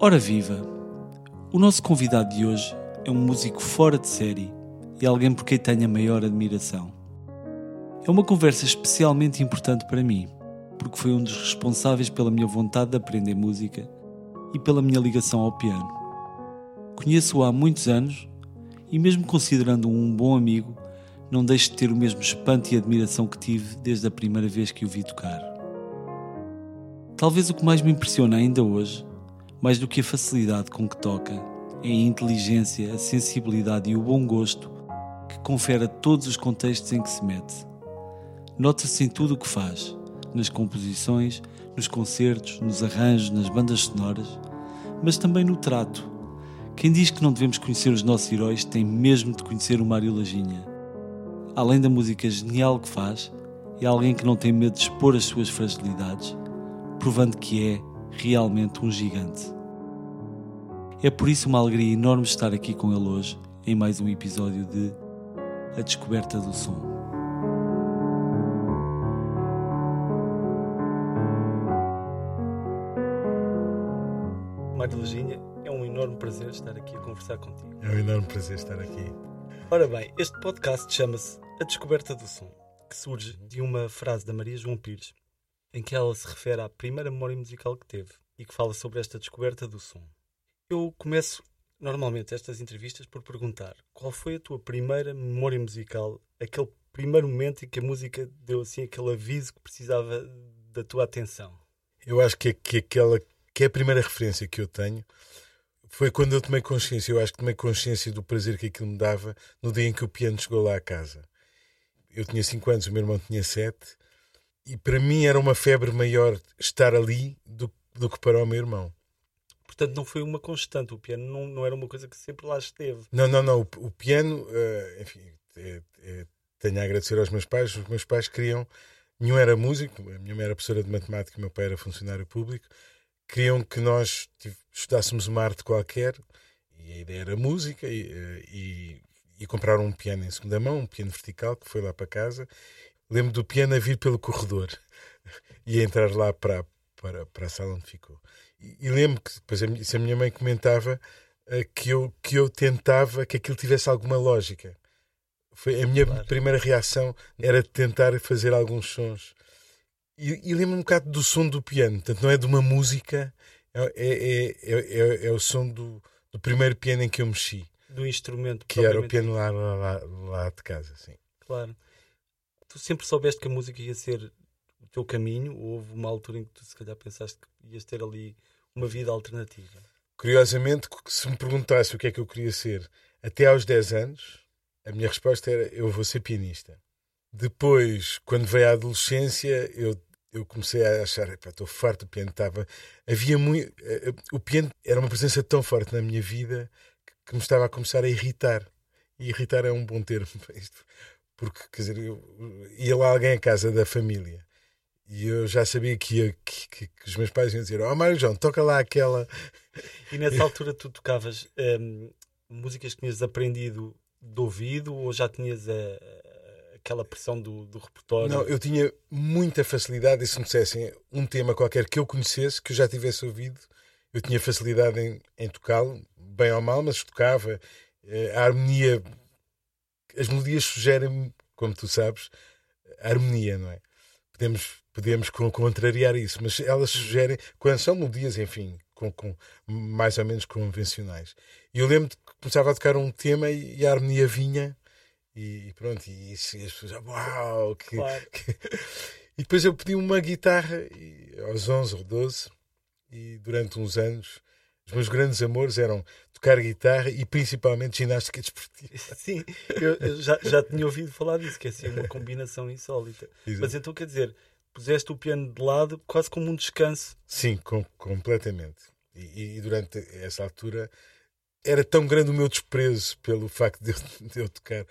Ora viva! O nosso convidado de hoje é um músico fora de série e alguém por quem tenho a maior admiração. É uma conversa especialmente importante para mim, porque foi um dos responsáveis pela minha vontade de aprender música e pela minha ligação ao piano. Conheço-o há muitos anos e, mesmo considerando-o um bom amigo, não deixo de ter o mesmo espanto e admiração que tive desde a primeira vez que o vi tocar. Talvez o que mais me impressiona ainda hoje, mais do que a facilidade com que toca, é a inteligência, a sensibilidade e o bom gosto que confere a todos os contextos em que se mete. Nota-se em tudo o que faz, nas composições, nos concertos, nos arranjos, nas bandas sonoras, mas também no trato. Quem diz que não devemos conhecer os nossos heróis tem mesmo de conhecer o Mário Laginha. Além da música genial que faz, é alguém que não tem medo de expor as suas fragilidades, provando que é realmente um gigante. É por isso uma alegria enorme estar aqui com ele hoje, em mais um episódio de A Descoberta do Som. Mário Leginha, é um enorme prazer estar aqui a conversar contigo. É um enorme prazer estar aqui. Ora bem, este podcast chama-se A Descoberta do Som, que surge de uma frase da Maria João Pires, em que ela se refere à primeira memória musical que teve e que fala sobre esta descoberta do som. Eu começo normalmente estas entrevistas por perguntar qual foi a tua primeira memória musical, aquele primeiro momento em que a música deu assim aquele aviso que precisava da tua atenção. Eu acho que, que aquela que é a primeira referência que eu tenho foi quando eu tomei consciência. Eu acho que tomei consciência do prazer que aquilo me dava no dia em que o piano chegou lá à casa. Eu tinha 5 anos, o meu irmão tinha 7, e para mim era uma febre maior estar ali do, do que para o meu irmão. Portanto, não foi uma constante. O piano não, não era uma coisa que sempre lá esteve. Não, não, não. O, o piano, uh, enfim, é, é, tenho a agradecer aos meus pais. Os meus pais queriam. Nenhum era músico, a minha mãe era professora de matemática, o meu pai era funcionário público queriam que nós estudássemos uma arte qualquer e a ideia era música e, e, e compraram um piano em segunda mão, um piano vertical que foi lá para casa. Lembro do piano a vir pelo corredor e a entrar lá para, para, para a sala onde ficou. E, e lembro que depois a, a minha mãe comentava uh, que, eu, que eu tentava que aquilo tivesse alguma lógica. Foi a minha claro. primeira reação era tentar fazer alguns sons e, e lembro um bocado do som do piano, portanto, não é de uma música, é, é, é, é, o som do, do primeiro piano em que eu mexi. Do instrumento. Que era o piano lá, lá, lá de casa, sim. Claro. Tu sempre soubeste que a música ia ser o teu caminho? Ou houve uma altura em que tu se calhar pensaste que ias ter ali uma vida alternativa? Curiosamente, se me perguntasse o que é que eu queria ser até aos 10 anos, a minha resposta era eu vou ser pianista. Depois, quando veio a adolescência, eu, eu comecei a achar, estou farto do piano. Estava, havia muito, eh, o piano era uma presença tão forte na minha vida que, que me estava a começar a irritar. E irritar é um bom termo isto, porque quer dizer, eu, ia lá alguém à casa da família e eu já sabia que, ia, que, que, que os meus pais iam dizer: Ó oh, Mário João, toca lá aquela. E nessa altura tu tocavas hum, músicas que tinhas aprendido de ouvido ou já tinhas a aquela pressão do, do repertório? Não, eu tinha muita facilidade e se me dissessem um tema qualquer que eu conhecesse, que eu já tivesse ouvido, eu tinha facilidade em, em tocá-lo, bem ou mal, mas tocava. Eh, a harmonia, as melodias sugerem, como tu sabes, a harmonia, não é? Podemos, podemos contrariar isso, mas elas sugerem, quando são melodias, enfim, com, com, mais ou menos convencionais. E eu lembro que começava a tocar um tema e, e a harmonia vinha e, pronto, e, e as pessoas, uau! Que, claro. que... E depois eu pedi uma guitarra e, aos 11 ou 12, e durante uns anos os meus grandes amores eram tocar guitarra e principalmente ginástica desportiva. Sim, eu, eu já, já tinha ouvido falar disso, que é assim uma combinação insólita. Exato. Mas então quer dizer, puseste o piano de lado quase como um descanso. Sim, com, completamente. E, e, durante essa altura era tão grande o meu desprezo pelo facto de eu, de eu tocar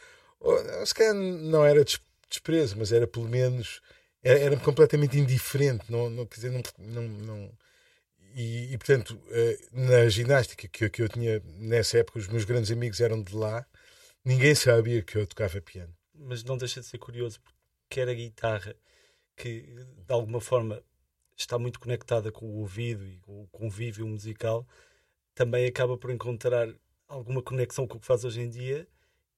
se calhar não era desprezo, mas era pelo menos era, era completamente indiferente, não, não quer dizer, não, não, não e, e, portanto, eh, na ginástica que eu, que eu tinha nessa época, os meus grandes amigos eram de lá, ninguém sabia que eu tocava piano. Mas não deixa de ser curioso, porque era a guitarra que de alguma forma está muito conectada com o ouvido e com o convívio musical, também acaba por encontrar alguma conexão com o que faz hoje em dia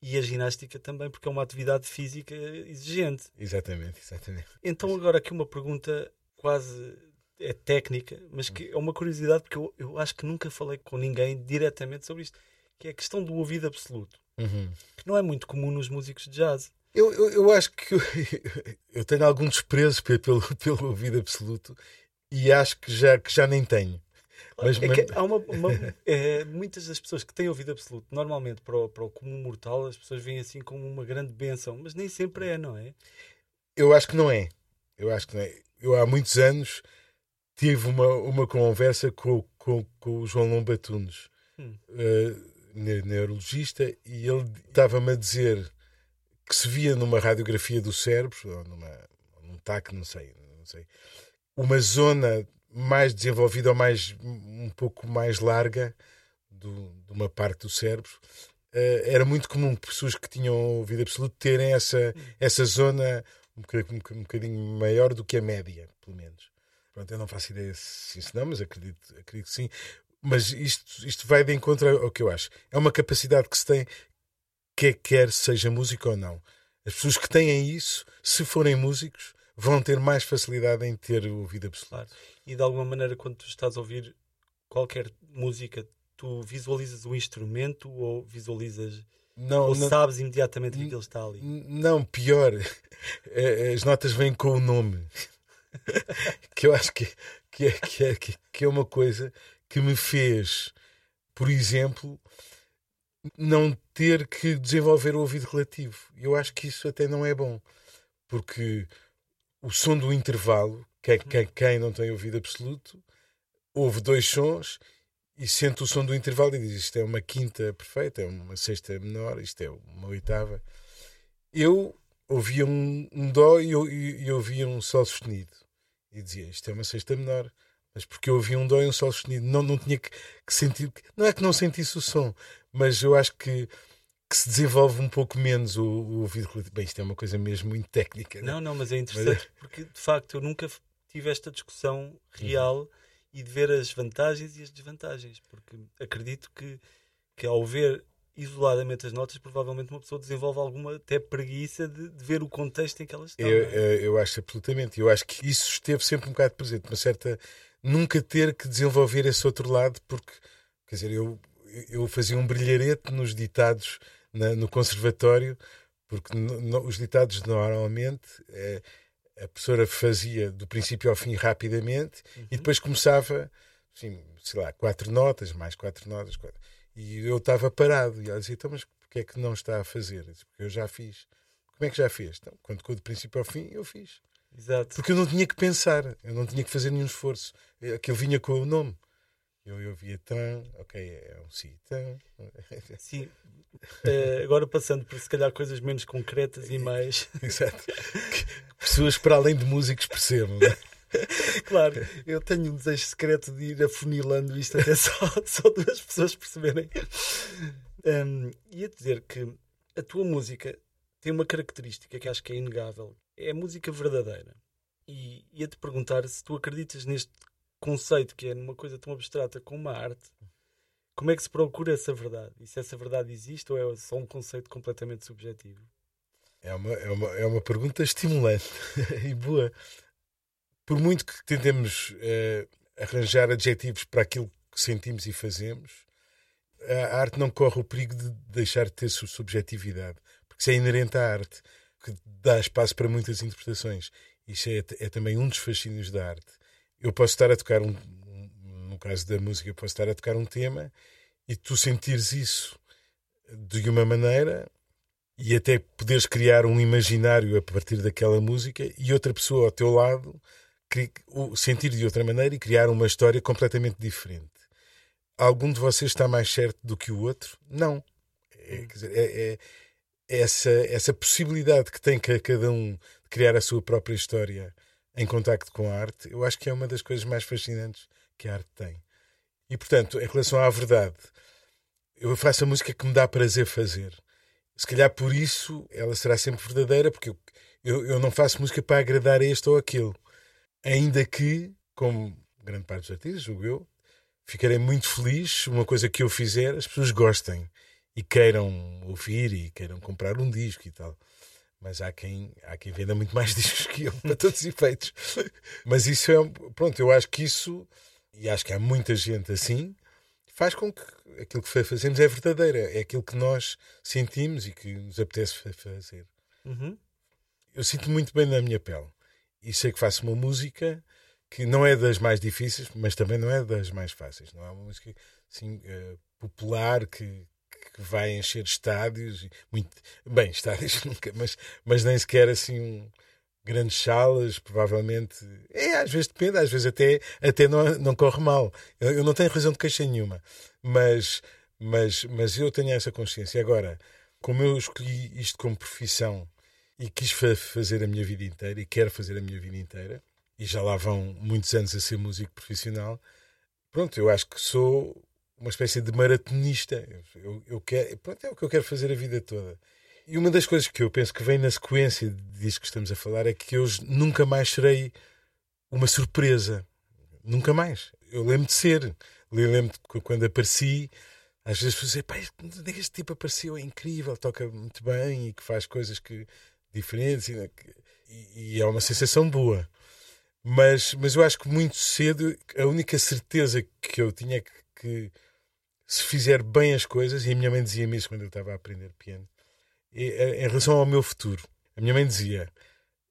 e a ginástica também, porque é uma atividade física exigente. Exatamente, exatamente. Então, agora aqui uma pergunta quase é técnica, mas que é uma curiosidade porque eu, eu acho que nunca falei com ninguém diretamente sobre isto, que é a questão do ouvido absoluto, uhum. que não é muito comum nos músicos de jazz. Eu, eu, eu acho que eu, eu, tenho algum desprezo pelo, pelo ouvido absoluto e acho que já, que já nem tenho. Mas, é mas... há uma, uma é, muitas das pessoas que têm ouvido absoluto, normalmente para o, para o comum mortal, as pessoas veem assim como uma grande benção, mas nem sempre é, não é? Eu acho que não é. Eu acho que não é. Eu há muitos anos tive uma, uma conversa com, com, com o João Lombatunes, hum. uh, neurologista, e ele estava-me a dizer que se via numa radiografia do cérebro, ou numa, num TAC, não sei, não sei, uma zona mais desenvolvida ou mais um pouco mais larga do, de uma parte do cérebro. Uh, era muito comum pessoas que tinham ouvido absoluto terem essa, essa zona um bocadinho, um bocadinho maior do que a média, pelo menos. Pronto, eu não faço ideia se isso não, mas acredito, acredito que sim. Mas isto, isto vai de encontro ao que eu acho. É uma capacidade que se tem, quer, quer seja músico ou não. As pessoas que têm isso, se forem músicos, vão ter mais facilidade em ter o ouvido absoluto. Claro. E de alguma maneira, quando tu estás a ouvir qualquer música, tu visualizas o instrumento ou visualizas. Não, ou não, sabes imediatamente que ele está ali? Não, pior. As notas vêm com o nome. que eu acho que, que, é, que, é, que é uma coisa que me fez, por exemplo, não ter que desenvolver o ouvido relativo. Eu acho que isso até não é bom, porque o som do intervalo, quem, quem, quem não tem ouvido absoluto, ouve dois sons e sente o som do intervalo e diz isto é uma quinta perfeita, é uma sexta menor, isto é uma oitava. Eu ouvia um, um dó e, e, e ouvia um sol sustenido e dizia isto é uma sexta menor, mas porque eu ouvia um dó e um sol sustenido, não, não tinha que, que sentir, não é que não sentisse o som, mas eu acho que que se desenvolve um pouco menos o, o ouvido. Bem, isto é uma coisa mesmo muito técnica. Não, não, não mas é interessante mas... porque de facto eu nunca tive esta discussão real uhum. e de ver as vantagens e as desvantagens, porque acredito que, que ao ver isoladamente as notas, provavelmente uma pessoa desenvolve alguma até preguiça de, de ver o contexto em que elas estão. Eu, é? eu acho absolutamente. Eu acho que isso esteve sempre um bocado presente, uma certa. Nunca ter que desenvolver esse outro lado, porque, quer dizer, eu, eu fazia um brilharete nos ditados na, no conservatório, porque no, no, os ditados normalmente é, a professora fazia do princípio ao fim rapidamente uhum. e depois começava, assim, sei lá, quatro notas, mais quatro notas. Quatro. E eu estava parado. E ela dizia: então, mas porquê é que não está a fazer? Eu disse, porque eu já fiz. Como é que já fez? Então, quando ficou do princípio ao fim, eu fiz. Exato. Porque eu não tinha que pensar, eu não tinha que fazer nenhum esforço. Aquilo vinha com o nome. Eu, eu via tan, ok, é um si, tan. Sim, uh, agora passando por se calhar coisas menos concretas e mais. Exato. Que pessoas para além de músicos percebam, não é? Claro, eu tenho um desejo secreto de ir afunilando isto até só, só duas pessoas perceberem. Um, ia dizer que a tua música tem uma característica que acho que é inegável: é a música verdadeira. E ia-te perguntar se tu acreditas neste conceito que é numa coisa tão abstrata como a arte, como é que se procura essa verdade? E se essa verdade existe ou é só um conceito completamente subjetivo? É uma, é uma, é uma pergunta estimulante e boa. Por muito que tentemos uh, arranjar adjetivos para aquilo que sentimos e fazemos, a arte não corre o perigo de deixar de ter subjetividade, porque isso é inerente à arte, que dá espaço para muitas interpretações. Isso é, é também um dos fascínios da arte eu posso estar a tocar um, no caso da música, eu posso estar a tocar um tema e tu sentires isso de uma maneira e até poderes criar um imaginário a partir daquela música e outra pessoa ao teu lado sentir de outra maneira e criar uma história completamente diferente. Algum de vocês está mais certo do que o outro? Não. É, dizer, é, é, essa, essa possibilidade que tem cada um de criar a sua própria história em contacto com a arte, eu acho que é uma das coisas mais fascinantes que a arte tem. E, portanto, em relação à verdade, eu faço a música que me dá prazer fazer. Se calhar por isso ela será sempre verdadeira, porque eu, eu, eu não faço música para agradar a este ou aquele. Ainda que, como grande parte dos artistas, julgo eu, ficarei muito feliz uma coisa que eu fizer, as pessoas gostem e queiram ouvir e queiram comprar um disco e tal. Mas há quem, há quem venda muito mais discos que eu, para todos os efeitos. Mas isso é. Pronto, eu acho que isso, e acho que há muita gente assim, faz com que aquilo que fazemos é verdadeiro, é aquilo que nós sentimos e que nos apetece fazer. Uhum. Eu sinto muito bem na minha pele e sei que faço uma música que não é das mais difíceis, mas também não é das mais fáceis. Não é uma música assim, uh, popular que, que vai encher estádios, muito, bem, estádios nunca, mas, mas nem sequer assim um, grandes salas, provavelmente. É, às vezes depende, às vezes até, até não, não corre mal. Eu, eu não tenho razão de queixa nenhuma, mas, mas, mas eu tenho essa consciência. Agora, como eu escolhi isto como profissão e quis fa fazer a minha vida inteira e quero fazer a minha vida inteira, e já lá vão muitos anos a ser músico profissional, pronto, eu acho que sou uma espécie de maratonista. Eu, eu quero, pronto, é o que eu quero fazer a vida toda. E uma das coisas que eu penso que vem na sequência disso que estamos a falar é que eu nunca mais serei uma surpresa. Nunca mais. Eu lembro de ser. Lembro de quando apareci, às vezes dizer, pá, este tipo apareceu, é incrível, toca muito bem e que faz coisas que diferentes e, e é uma sensação boa. Mas, mas eu acho que muito cedo a única certeza que eu tinha é que, que se fizer bem as coisas, e a minha mãe dizia-me isso quando eu estava a aprender piano, em relação ao meu futuro. A minha mãe dizia: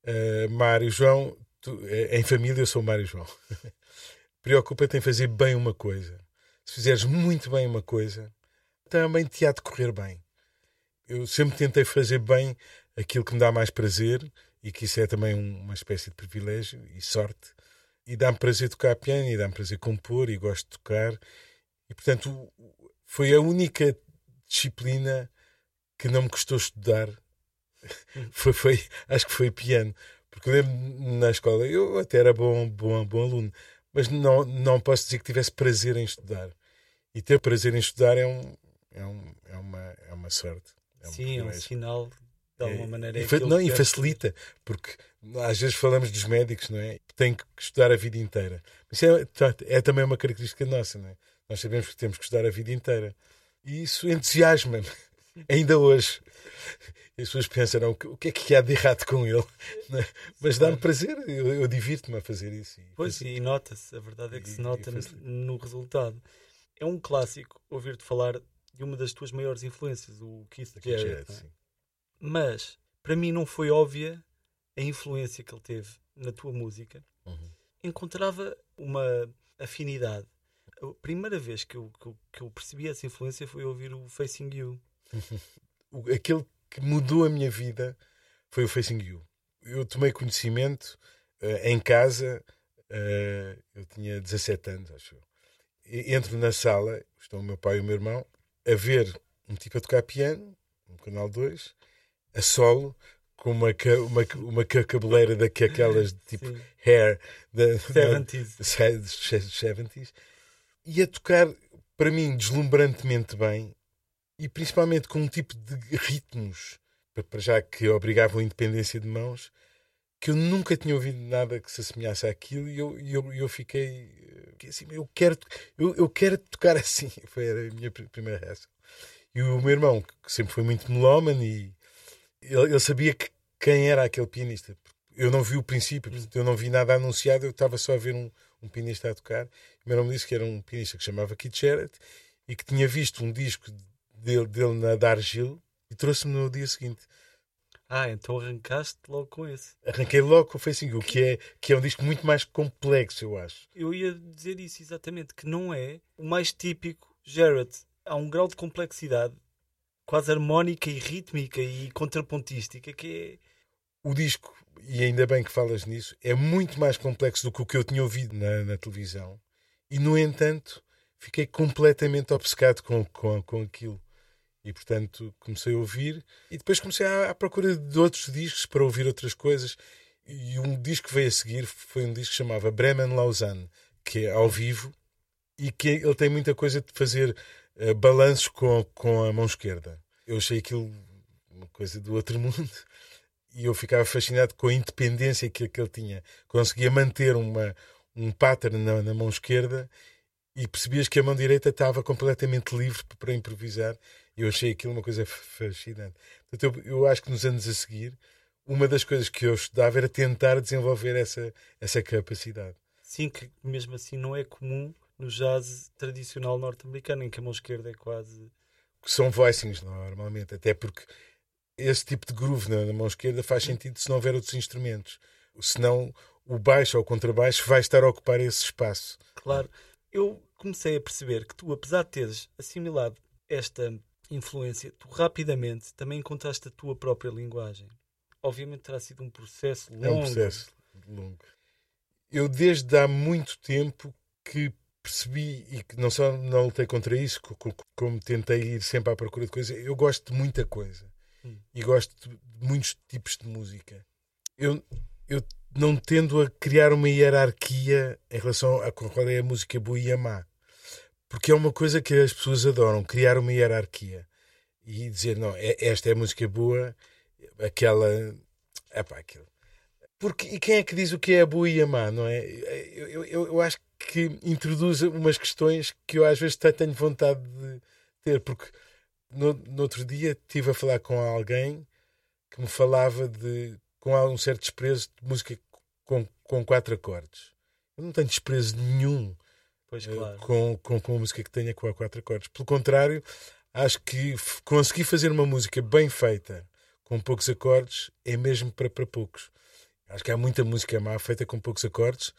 uh, Mário João, tu, eh, em família eu sou Mário João. Preocupa-te em fazer bem uma coisa. Se fizeres muito bem uma coisa, também te há de correr bem. Eu sempre tentei fazer bem aquilo que me dá mais prazer e que isso é também uma espécie de privilégio e sorte. E dá-me prazer tocar piano e dá-me prazer compor e gosto de tocar. E portanto, foi a única disciplina que não me custou estudar foi, foi, acho que foi piano. Porque lembro na escola, eu até era bom, bom, bom aluno, mas não, não posso dizer que tivesse prazer em estudar. E ter prazer em estudar é, um, é, um, é, uma, é uma sorte. É um Sim, é um sinal de alguma é, maneira. É e, não, e facilita, porque às vezes falamos dos médicos, não é? Tem que estudar a vida inteira. Isso é, é também uma característica nossa, não é? Nós sabemos que temos que estudar a vida inteira. E isso entusiasma-me ainda hoje. As pessoas pensam, o que é que há de errado com ele? Mas dá-me prazer, eu, eu divirto-me a fazer isso. E pois, e nota-se, a verdade é que e, se nota no resultado. É um clássico ouvir-te falar de uma das tuas maiores influências, o Keith Jarrett. Jarrett é? Mas, para mim, não foi óbvia a influência que ele teve na tua música. Uhum. Encontrava uma afinidade. A primeira vez que eu, que eu, que eu percebi essa influência foi ouvir o Facing You Aquele que mudou a minha vida foi o Facing You. Eu tomei conhecimento uh, em casa, uh, eu tinha 17 anos, acho eu. Entro na sala, estão o meu pai e o meu irmão, a ver um tipo a tocar piano, no canal 2, a solo, com uma, uma, uma cabeleira daquelas tipo Sim. hair da, 70s. 70s e a tocar para mim deslumbrantemente bem e principalmente com um tipo de ritmos, para já que obrigavam a independência de mãos, que eu nunca tinha ouvido nada que se assemelhasse àquilo e eu, eu, eu fiquei assim, eu quero, eu, eu quero tocar assim. Foi a minha primeira reação. E o meu irmão, que sempre foi muito melómano, e ele, sabia que, quem era aquele pianista. Eu não vi o princípio, eu não vi nada anunciado, eu estava só a ver um, um pianista a tocar. O meu irmão me disse que era um pianista que chamava Keith Jarrett e que tinha visto um disco dele, dele na Dargil e trouxe-me no dia seguinte. Ah, então arrancaste logo com esse. Arranquei logo com o Facing que é, que é um disco muito mais complexo, eu acho. Eu ia dizer isso exatamente, que não é o mais típico Jared. Há um grau de complexidade quase harmónica e rítmica e contrapontística que é. O disco, e ainda bem que falas nisso, é muito mais complexo do que o que eu tinha ouvido na, na televisão. E, no entanto, fiquei completamente obcecado com, com, com aquilo. E portanto comecei a ouvir e depois comecei à, procura de outros discos para ouvir outras coisas. E um disco que veio a seguir foi um disco que chamava Bremen Lausanne, que é ao vivo e que ele tem muita coisa de fazer uh, balanços com, com a mão esquerda. Eu achei aquilo uma coisa do outro mundo e eu ficava fascinado com a independência que, que ele tinha. Conseguia manter uma, um pattern na, na mão esquerda e percebias que a mão direita estava completamente livre para improvisar. Eu achei aquilo uma coisa fascinante. Portanto, eu, eu acho que nos anos a seguir, uma das coisas que eu estudava era tentar desenvolver essa, essa capacidade. Sim, que mesmo assim não é comum no jazz tradicional norte-americano, em que a mão esquerda é quase. São voicings, normalmente, até porque esse tipo de groove na, na mão esquerda faz sentido se não houver outros instrumentos. Senão, o baixo ou o contrabaixo vai estar a ocupar esse espaço. Claro. Eu comecei a perceber que tu, apesar de teres assimilado esta influência, tu rapidamente também encontraste a tua própria linguagem. Obviamente terá sido um processo longo. É um processo longo. Eu, desde há muito tempo, que percebi e que não só não lutei contra isso, como tentei ir sempre à procura de coisas, eu gosto de muita coisa. Hum. E gosto de muitos tipos de música. Eu, eu não tendo a criar uma hierarquia em relação a qual é a música boa e a má. Porque é uma coisa que as pessoas adoram, criar uma hierarquia. E dizer, não, é, esta é a música boa, aquela. É pá, aquilo. Porque, e quem é que diz o que é a boa e a má, não é? Eu, eu, eu acho que introduz umas questões que eu às vezes tenho vontade de ter, porque no, no outro dia estive a falar com alguém que me falava de com algum certo desprezo de música com, com quatro acordes. Eu não tenho desprezo nenhum pois, claro. com, com, com a música que tenha com quatro acordes. Pelo contrário, acho que conseguir fazer uma música bem feita com poucos acordes é mesmo para, para poucos. Acho que há muita música má feita com poucos acordes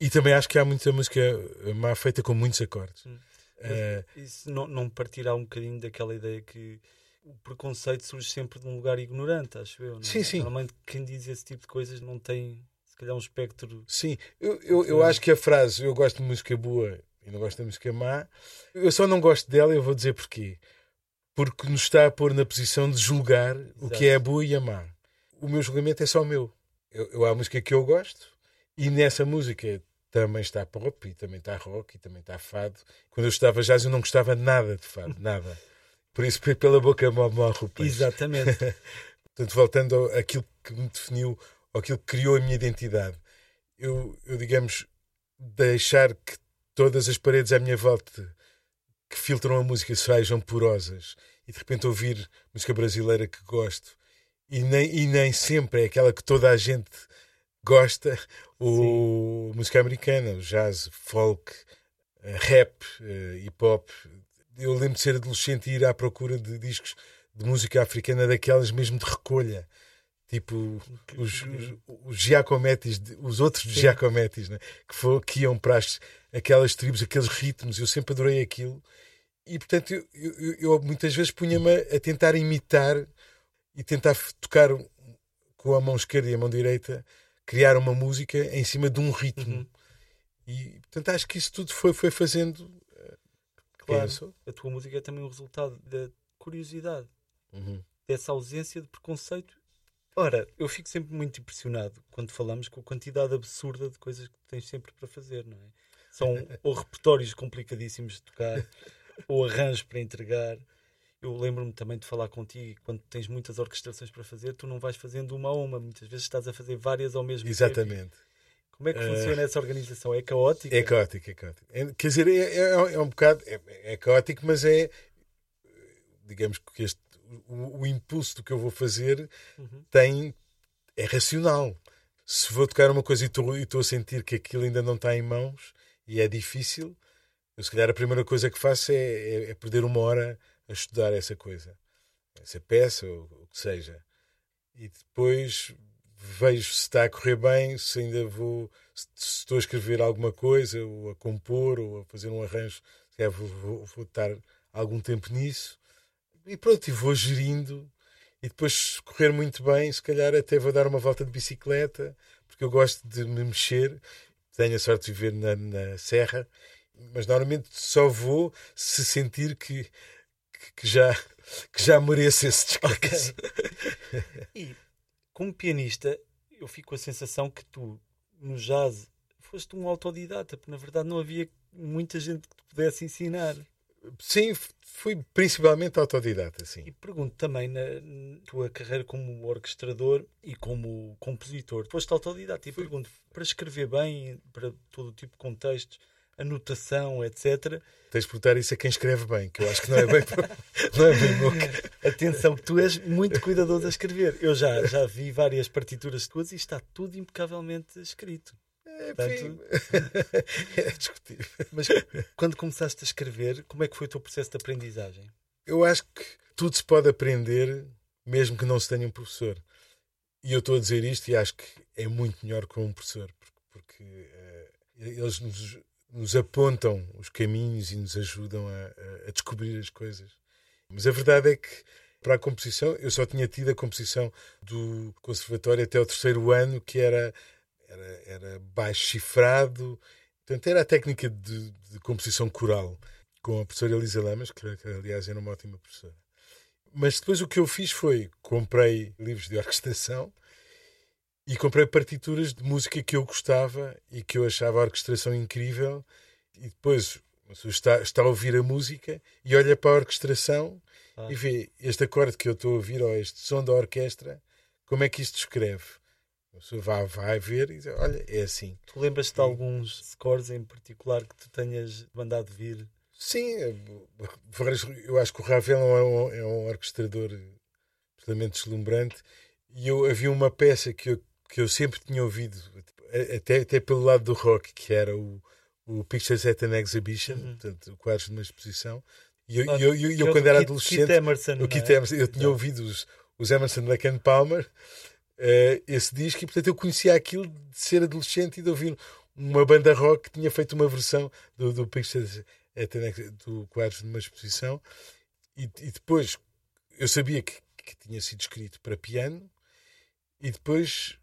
e também acho que há muita música má feita com muitos acordes. Hum. Uh, isso não, não partirá um bocadinho daquela ideia que o preconceito surge sempre de um lugar ignorante, acho eu. Não? É? Sim, sim. Normalmente quem diz esse tipo de coisas não tem, se calhar, um espectro. Sim, eu, eu, eu acho que a frase eu gosto de música boa e não gosto de música má, eu só não gosto dela e eu vou dizer porquê. Porque nos está a pôr na posição de julgar Exato. o que é a boa e a má. O meu julgamento é só meu. Eu, eu há a música que eu gosto e nessa música também está pop e também está rock e também está fado. Quando eu estava jazz eu não gostava nada de fado, nada. Por isso, pela boca morre o peixe. Exatamente. Portanto, voltando àquilo que me definiu, àquilo que criou a minha identidade, eu, eu, digamos, deixar que todas as paredes à minha volta que filtram a música sejam porosas e de repente ouvir música brasileira que gosto e nem, e nem sempre é aquela que toda a gente gosta, ou Sim. música americana, jazz, folk, eh, rap, eh, hip hop, eu lembro de ser adolescente e ir à procura de discos de música africana daquelas mesmo de recolha. Tipo, os, os, os Giacomettis, os outros Sim. Giacomettis, né? que, for, que iam para as, aquelas tribos, aqueles ritmos, eu sempre adorei aquilo. E portanto, eu, eu, eu muitas vezes punha-me a tentar imitar e tentar tocar com a mão esquerda e a mão direita, criar uma música em cima de um ritmo. Uhum. E portanto, acho que isso tudo foi, foi fazendo Claro, a tua música é também o resultado da curiosidade, uhum. dessa ausência de preconceito. Ora, eu fico sempre muito impressionado quando falamos com a quantidade absurda de coisas que tens sempre para fazer, não é? São ou repertórios complicadíssimos de tocar, ou arranjos para entregar. Eu lembro-me também de falar contigo quando tens muitas orquestrações para fazer, tu não vais fazendo uma a uma, muitas vezes estás a fazer várias ao mesmo Exatamente. tempo. Exatamente. Como é que funciona uh, essa organização? É caótica? É caótico, é caótico. É, quer dizer, é, é, é um bocado. É, é, caótico, mas é. Digamos que este, o, o impulso do que eu vou fazer uhum. tem. É racional. Se vou tocar uma coisa e estou a sentir que aquilo ainda não está em mãos e é difícil, eu se calhar a primeira coisa que faço é, é, é perder uma hora a estudar essa coisa, essa peça ou o que seja. E depois vejo se está a correr bem, se ainda vou, se estou a escrever alguma coisa, ou a compor, ou a fazer um arranjo, se vou, vou, vou estar algum tempo nisso. E pronto, e vou gerindo. E depois, se correr muito bem, se calhar até vou dar uma volta de bicicleta, porque eu gosto de me mexer. Tenho a sorte de viver na, na serra, mas normalmente só vou se sentir que, que, já, que já mereço esse descanso. Okay. E como pianista, eu fico com a sensação que tu, no jazz, foste um autodidata, porque na verdade não havia muita gente que te pudesse ensinar. Sim, fui principalmente autodidata, sim. E pergunto também, na, tua carreira como orquestrador e como compositor, foste autodidata, e pergunto, para escrever bem, para todo o tipo de contextos, a notação, etc. Tens de perguntar isso a quem escreve bem, que eu acho que não é bem, não é bem meu... Atenção, que tu és muito cuidadoso a escrever. Eu já, já vi várias partituras tuas e está tudo impecavelmente escrito. É, Portanto... é discutível. Mas quando começaste a escrever, como é que foi o teu processo de aprendizagem? Eu acho que tudo se pode aprender, mesmo que não se tenha um professor. E eu estou a dizer isto e acho que é muito melhor com um professor, porque, porque uh, eles nos, nos, apontam os caminhos e nos ajudam a, a, descobrir as coisas. Mas a verdade é que para a composição, eu só tinha tido a composição do conservatório até o terceiro ano, que era, era, era baixo cifrado. Portanto, era a técnica de, de composição coral, com a professora Elisa Lamas, que, que aliás era uma ótima professora. Mas depois o que eu fiz foi comprei livros de orquestração e comprei partituras de música que eu gostava e que eu achava a orquestração incrível. E depois está, está a ouvir a música e olha para a orquestração ah. e vê este acorde que eu estou a ouvir, ou este som da orquestra, como é que isto escreve. A pessoa vai, vai ver e diz: Olha, é assim. Tu lembras-te de alguns scores em particular que tu tenhas mandado vir? Sim, é, eu acho que o Ravel é um, é um orquestrador absolutamente deslumbrante. E eu havia uma peça que eu, que eu sempre tinha ouvido, até, até pelo lado do rock, que era o, o Pictures at an Exhibition, uhum. portanto, quadros de uma exposição. E eu, ah, eu, eu, eu quando era Kit, adolescente, Kit Emerson, o Kit Emerson, eu tinha ouvido os, os Emerson, Lake and Palmer, uh, esse disco, e portanto eu conhecia aquilo de ser adolescente e de ouvir uma banda rock que tinha feito uma versão do, do Pictures do quadros de uma exposição, e, e depois eu sabia que, que, tinha sido escrito para piano, e depois,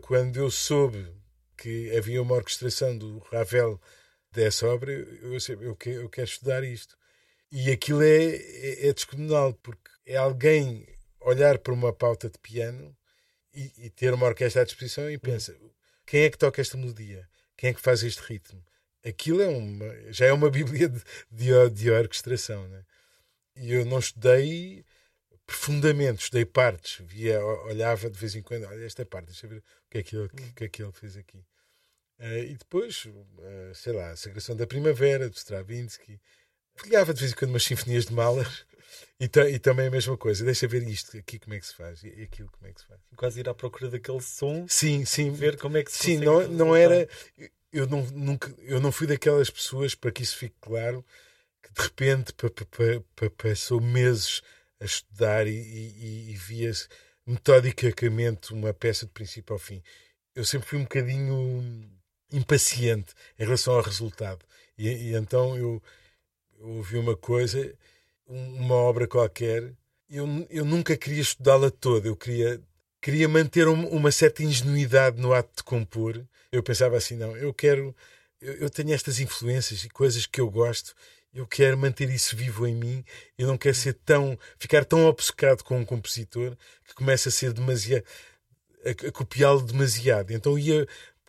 quando eu soube que havia uma orquestração do Ravel dessa obra, eu, eu, eu quero estudar isto. E aquilo é, é, é descomunal, porque é alguém olhar para uma pauta de piano e, e, ter uma orquestra à disposição e pensa: quem é que toca esta melodia? Quem é que faz este ritmo? aquilo é uma, já é uma bíblia de, de, de orquestração. Né? E eu não estudei profundamente, estudei partes, via, olhava de vez em quando, olha esta parte, deixa ver o que é que ele, que, que é que ele fez aqui. Uh, e depois, uh, sei lá, a Sagração da Primavera, do Stravinsky, olhava de vez em quando umas sinfonias de Mahler. E, e, também a mesma coisa, deixa ver isto aqui como é que se faz e aquilo como é que se faz. Quase ir à procura daquele som, sim, sim, ver como é que se Sim, não, não era eu não, nunca, eu não fui daquelas pessoas, para que isso fique claro, que de repente passou meses a estudar e, e, e via metodicamente uma peça de princípio ao fim. Eu sempre fui um bocadinho impaciente em relação ao resultado. E, e então eu, eu ouvi uma coisa, uma obra qualquer, eu, eu nunca queria estudá-la toda, eu queria, queria manter uma certa ingenuidade no ato de compor eu pensava assim: não, eu quero, eu, eu tenho estas influências e coisas que eu gosto eu quero manter isso vivo em mim. Eu não quero ser tão, ficar tão obcecado com um compositor que começa a ser demasiado, a, a copiá-lo demasiado. Então ia,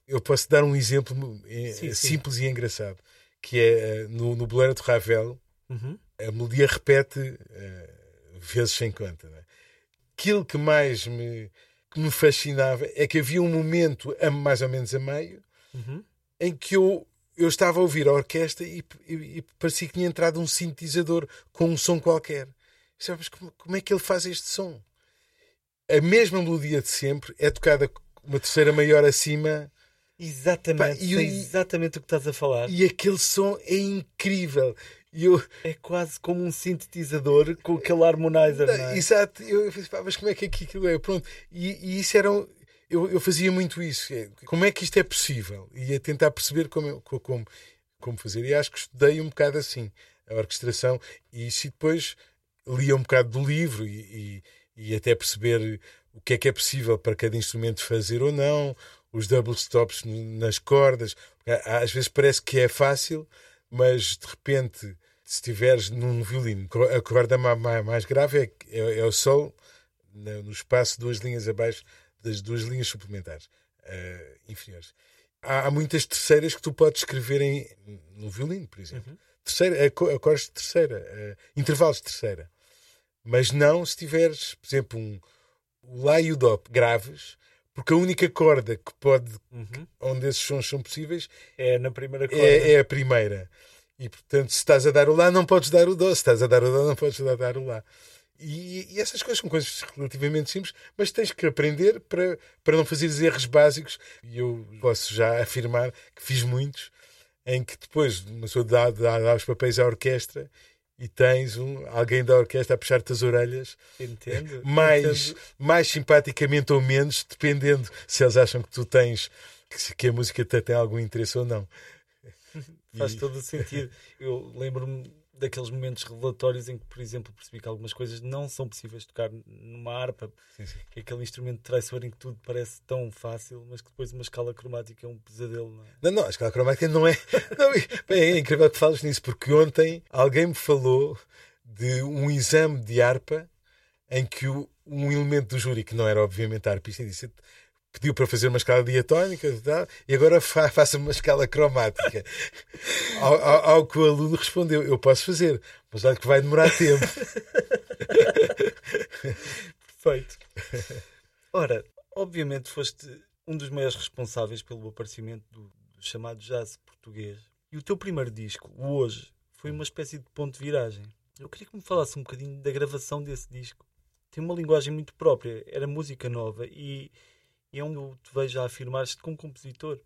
eu posso dar um exemplo eh, sim, simples sim. e engraçado, que é eh, no, no Bolero de Ravel, uhum. a melodia repete uh, vezes sem conta. Né? Aquilo que mais me que me fascinava é que havia um momento, a, mais ou menos a meio, uhum. em que eu, eu estava a ouvir a orquestra e, e, e, parecia que tinha entrado um sintetizador com um som qualquer. Sabes como, como é que ele faz este som? A mesma melodia de sempre é tocada uma terceira maior acima. Exatamente, Pá, e, exatamente o que estás a falar. E aquele som é incrível. Eu... É quase como um sintetizador com aquele harmonizer. Não, não é? Exato, eu pensava, mas como é que aquilo é? Pronto. E, e isso era. Eu, eu, fazia muito isso. É, como é que isto é possível? E ia tentar perceber como, como, como fazer. E acho que estudei um bocado assim a orquestração e isso e depois lia um bocado do livro e, e, e, até perceber o que é que é possível para cada instrumento fazer ou não, os double stops nas cordas. Às vezes parece que é fácil, mas de repente se estiveres num violino, a corda mais grave é, é, é o sol no espaço duas linhas abaixo das duas linhas suplementares uh, inferiores. Há, há, muitas terceiras que tu podes escrever em, no violino, por exemplo. Uhum. Terceira, acordes de terceira, uh, intervalos de terceira. Mas não se tiveres, por exemplo, um, o Lá e o Dó graves, porque a única corda que pode, Uhum. onde esses sons são possíveis, É na primeira corda. é, é a primeira. E portanto, se estás a dar o Lá, não podes dar o Dó. Se estás a dar o Dó, não podes dar, dar o Lá. E, e essas coisas são coisas relativamente simples, mas tens que aprender para, para não fazeres erros básicos. E eu posso já afirmar que fiz muitos, em que depois uma pessoa dá, dá, dá os papéis à orquestra e tens um, alguém da orquestra a puxar-te as orelhas Entendo. mais, Entendo. mais simpaticamente ou menos, dependendo se eles acham que tu tens que, que a música te tem algum interesse ou não. Faz E- todo o sentido. Eu lembro-me daqueles momentos revelatórios em que, por exemplo, percebi que algumas coisas não são possíveis de tocar numa harpa, Sim, sim. que é aquele instrumento traiçoeiro em que tudo parece tão fácil, mas que depois uma escala cromática é um pesadelo. Não é? Não, não, a escala cromática não é. Não, bem, é incrível que fales nisso, porque ontem alguém me falou de um exame de harpa em que o- um elemento do júri, que não era obviamente harpista, disse, pediu para fazer uma escala diatónica e tal, e agora fa faça uma escala cromática. ao, ao- ao que o aluno respondeu: Eu posso fazer, mas olha que vai demorar tempo. Perfeito. Ora, obviamente foste um dos maiores responsáveis pelo aparecimento do, do chamado jazz português. E o teu primeiro disco, o Hoje, foi uma espécie de ponto de viragem. Eu queria que me falasse um bocadinho da gravação desse disco. Tem uma linguagem muito própria, era música nova e, e é onde eu te vejo a afirmar-te como compositor.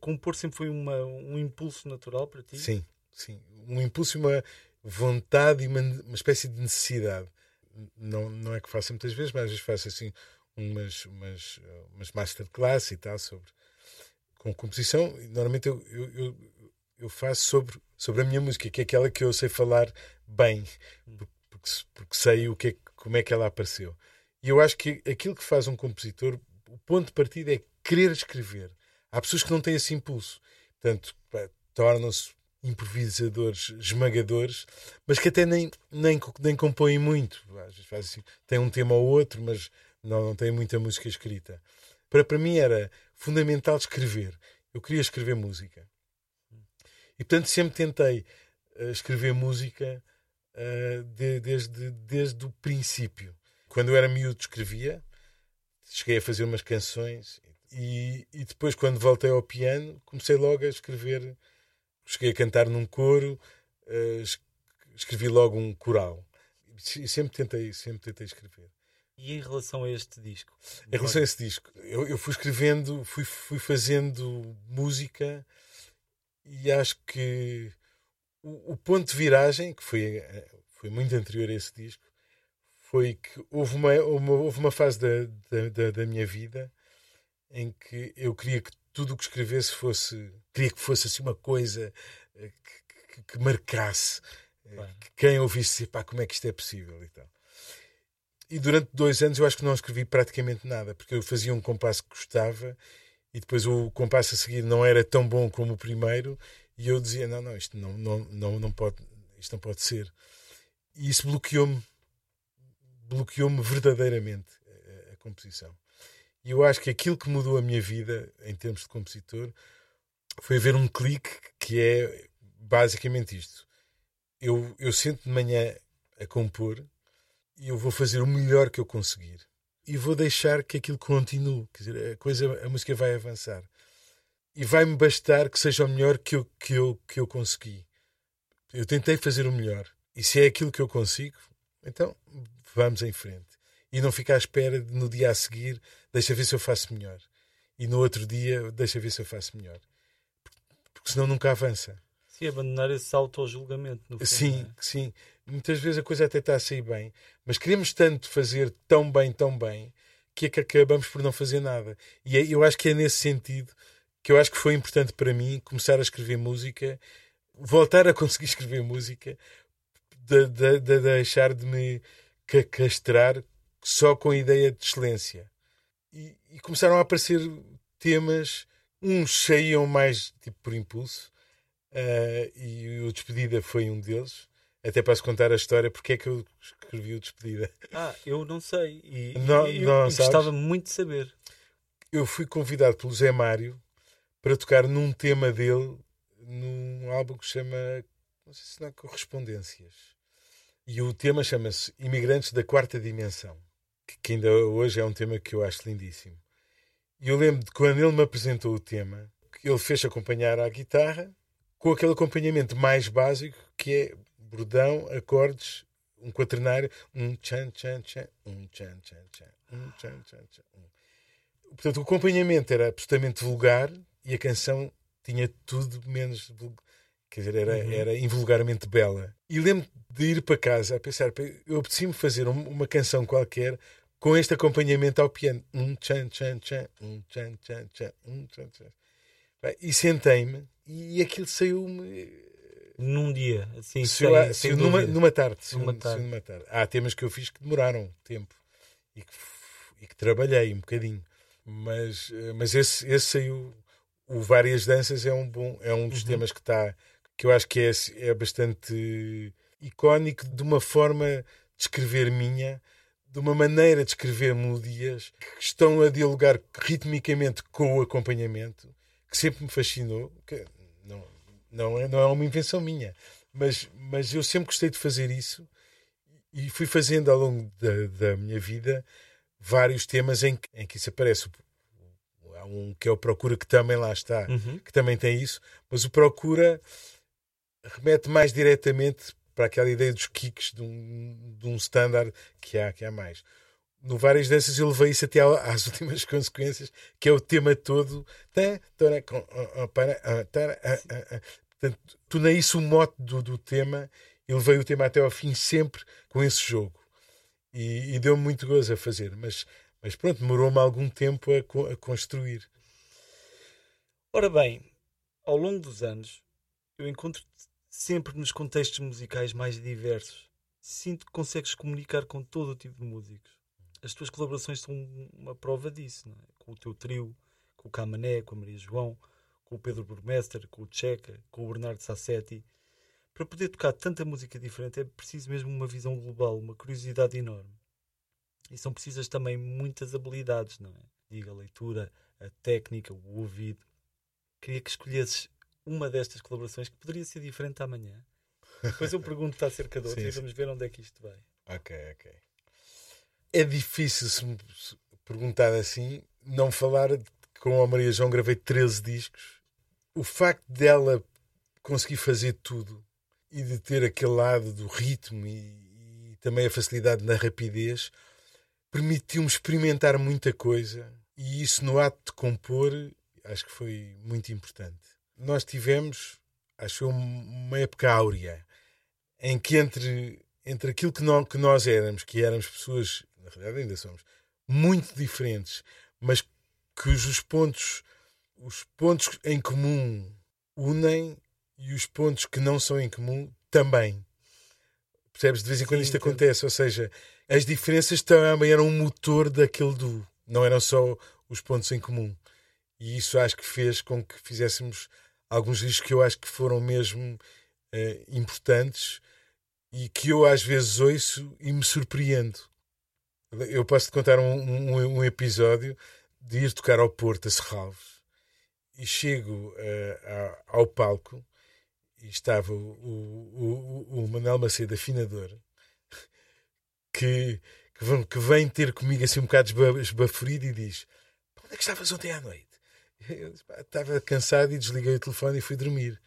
Compor sempre foi uma, um impulso natural para ti? Sim, sim. Um impulso e uma vontade e uma, uma espécie de necessidade. Não, não é que faça muitas vezes, mas às vezes faço assim umas, umas, umas masterclass e tal sobre com composição. Normalmente eu, eu, eu, eu faço sobre, sobre a minha música, que é aquela que eu sei falar bem, por- porque, porque sei o que é, como é que ela apareceu. E eu acho que aquilo que faz um compositor, o ponto de partida é querer escrever. Há pessoas que não têm esse impulso. Portanto, tornam-se improvisadores esmagadores, mas que até nem, nem, nem compõem muito. Às vezes assim, tem um tema ou outro, mas não, não tem muita música escrita. Para, para mim era fundamental escrever. Eu queria escrever música. E portanto sempre tentei eh, escrever música eh, de- desde, desde o princípio. Quando eu era miúdo escrevia, cheguei a fazer umas canções e, e depois quando voltei ao piano comecei logo a escrever. Cheguei a cantar num coro eh, es- escrevi logo um coral. E sempre tentei sempre tentei escrever. E em relação a este disco? em relação a esse disco eu, eu fui escrevendo fui, fui fazendo música e acho que o, o ponto de viragem que foi eh, foi muito anterior a esse disco foi que houve uma, uma- houve uma fase da, da, da, minha vida em que eu queria que tudo o que escrevesse fosse queria que fosse assim uma coisa eh, que, que- que marcasse eh, Claro. que quem ouvisse pá, como é que isto é possível e tal. E durante dois anos eu acho que não escrevi praticamente nada, porque eu fazia um compasso que gostava e depois o compasso a seguir não era tão bom como o primeiro e eu dizia, não, não, isto não, não, não, não, pode, isto não pode ser. E isso bloqueou-me, bloqueou-me verdadeiramente a, a composição. E eu acho que aquilo que mudou a minha vida em termos de compositor foi haver um clique que é basicamente isto. Eu, eu sento de manhã a compor e eu vou fazer o melhor que eu conseguir e vou deixar que aquilo continue. Quer dizer, a, coisa, a música vai avançar e vai-me bastar que seja o melhor que eu, que, eu, que eu consegui. Eu tentei fazer o melhor e se é aquilo que eu consigo, então vamos em frente. E não ficar à espera de no dia a seguir, deixa ver se eu faço melhor. E no outro dia, deixa ver se eu faço melhor. Porque senão nunca avança. Sim, abandonar esse auto-julgamento. Sim, é? sim. Muitas vezes a coisa até está a sair bem, mas queremos tanto fazer tão bem, tão bem, que é que acabamos por não fazer nada. E é- eu acho que é nesse sentido que eu acho que foi importante para mim começar a escrever música, voltar a conseguir escrever música, de, de- de deixar de me ca- castrar só com a ideia de excelência. E, e começaram a aparecer temas, uns saíam mais tipo por impulso, Uh, e o Despedida foi um deles. Até posso contar a história porque é que eu escrevi o Despedida. Ah, eu não sei. E, Não- e- não e sabes? gostava muito de saber. Eu fui convidado pelo Zé Mário para tocar num tema dele, num álbum que se chama, não sei se não é Correspondências. E o tema chama-se Imigrantes da Quarta Dimensão, que, ainda hoje é um tema que eu acho lindíssimo. E eu lembro de quando ele me apresentou o tema, ele fez acompanhar à guitarra com aquele acompanhamento mais básico que é bordão, acordes, um quaternário, um chan chan chan, um chan chan chan, um chan chan chan. Um. Portanto, o acompanhamento era absolutamente vulgar e a canção tinha tudo menos vulgar. Quer dizer, era, uhum. era invulgarmente bela. E lembro de ir para casa a pensar, eu apetecia-me fazer uma canção qualquer com este acompanhamento ao piano. Um chan chan chan, um chan chan chan, um chan chan. E sentei-me e aquilo saiu-me num dia, assim, se, sem, sem numa, numa, tarde, numa, tarde. numa tarde. Há temas que eu fiz que demoraram tempo e que, e que trabalhei um bocadinho, mas, eh, mas esse, esse saiu. O Várias Danças é um, bom, é um dos uhum. temas que está que eu acho que é, é bastante icónico de uma forma de escrever minha, de uma maneira de escrever melodias que estão a dialogar ritmicamente com o acompanhamento, que sempre me fascinou. Que não, não é, não é uma invenção minha, mas, mas eu sempre gostei de fazer isso e fui fazendo ao longo da, da minha vida vários temas em que, em que isso aparece. Há um que é o Procura, que também lá está, uhum. que também tem isso, mas o Procura remete mais diretamente para aquela ideia dos kicks de um, de um standard que há, que há mais. No Várias Danças eu levei isso até às últimas consequências, que é o tema todo. Portanto, tornei isso o mote do, do tema e levei o tema até ao fim sempre com esse jogo. E, e deu-me muito gozo a fazer, mas, mas pronto, demorou-me algum tempo a, a construir. Ora bem, ao longo dos anos, eu encontro-te sempre nos contextos musicais mais diversos. Sinto que consegues comunicar com todo o tipo de músicos. As tuas colaborações são uma prova disso, é? com o teu trio, com o Camané, com a Maria João, com o Pedro Burmester, com o Checa, com o Bernardo Sassetti. Para poder tocar tanta música diferente é preciso mesmo uma visão global, uma curiosidade enorme. E são precisas também muitas habilidades, não é? Diga a leitura, a técnica, o ouvido. Queria que escolhesses uma destas colaborações que poderia ser diferente amanhã. Depois eu pergunto-te acerca de outra e vamos ver onde é que isto vai. Ok, ok. É difícil se me perguntar assim, não falar com a Maria João gravei 13 discos o facto dela conseguir fazer tudo e de ter aquele lado do ritmo e, e também a facilidade na rapidez permitiu-me experimentar muita coisa e isso no ato de compor acho que foi muito importante. Nós tivemos, acho uma época áurea em que entre, entre aquilo que, não, que nós éramos, que éramos pessoas, na realidade ainda somos, muito diferentes, mas cujos pontos os pontos em comum unem e os pontos que não são em comum também. Percebes? De vez em quando Sim, isto entendo. acontece. Ou seja, as diferenças também eram um motor daquele duo, não eram só os pontos em comum. E isso acho que fez com que fizéssemos alguns discos que eu acho que foram mesmo uh, importantes e que eu às vezes ouço e me surpreendo. Eu posso te contar um, um, um episódio de ir tocar ao Porto, a Serralves, e chego uh, ao palco e estava o, o, o, o Manuel Macedo, afinador, que, que, vem, que vem ter comigo assim um bocado esbaforido e diz: Onde é que estavas ontem à noite? Eu estava cansado e desliguei o telefone e fui dormir.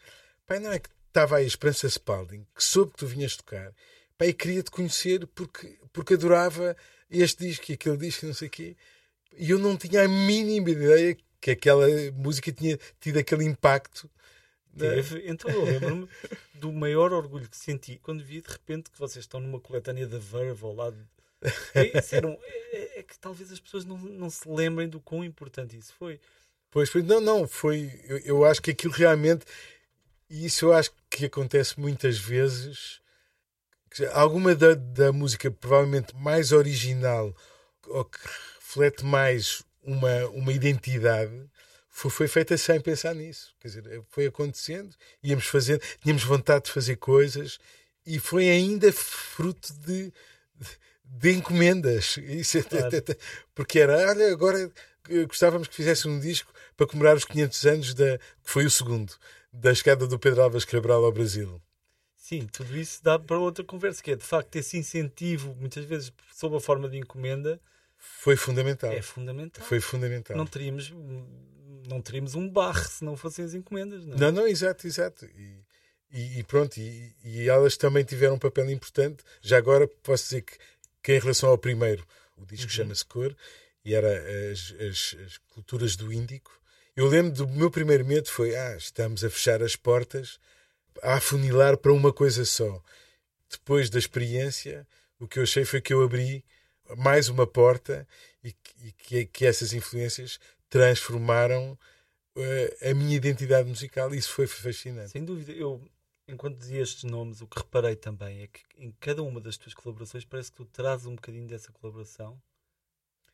Pai, não é que estava aí a Esperança Spalding, que soube que tu vinhas tocar, pai, queria te conhecer porque, porque adorava este disco e aquele disco, não sei o quê. E eu não tinha a mínima ideia que aquela música tinha tido aquele impacto. Né? Teve. Então eu lembro-me do maior orgulho que senti quando vi de repente que vocês estão numa coletânea da Verve ao lado. É, é, é, que talvez as pessoas não, não se lembrem do quão importante isso foi. Pois foi, não, não, foi. Eu, eu acho que aquilo realmente. E isso eu acho que acontece muitas vezes. Alguma da, da música provavelmente mais original ou que reflete mais uma, uma identidade foi, foi feita sem pensar nisso. Quer dizer, foi acontecendo, íamos fazendo, tínhamos vontade de fazer coisas e foi ainda fruto de, de, de encomendas. Isso, é claro. porque era, olha, agora gostávamos que fizesse um disco para comemorar os 500 anos da, que foi o segundo, da chegada do Pedro Alves Cabral ao Brasil. Sim, tudo isso dá para outra conversa, que é de facto esse incentivo, muitas vezes sob a forma de encomenda, Foi fundamental. É fundamental. Foi fundamental. Não teríamos, não teríamos um barro se não fossem as encomendas. Não, é? não, não, exato, exato. E, e, e pronto, e, e, elas também tiveram um papel importante. Já agora posso dizer que, que em relação ao primeiro, o disco uhum. chama-se Cor, e era as, as, as, culturas do Índico. Eu lembro do meu primeiro medo foi, ah, estamos a fechar as portas, a afunilar para uma coisa só. Depois da experiência, o que eu achei foi que eu abri mais uma porta e, e que, que, essas influências transformaram uh, a minha identidade musical. Isso foi fascinante. Sem dúvida. Eu, enquanto dizia estes nomes, o que reparei também é que em cada uma das tuas colaborações parece que tu trazes um bocadinho dessa colaboração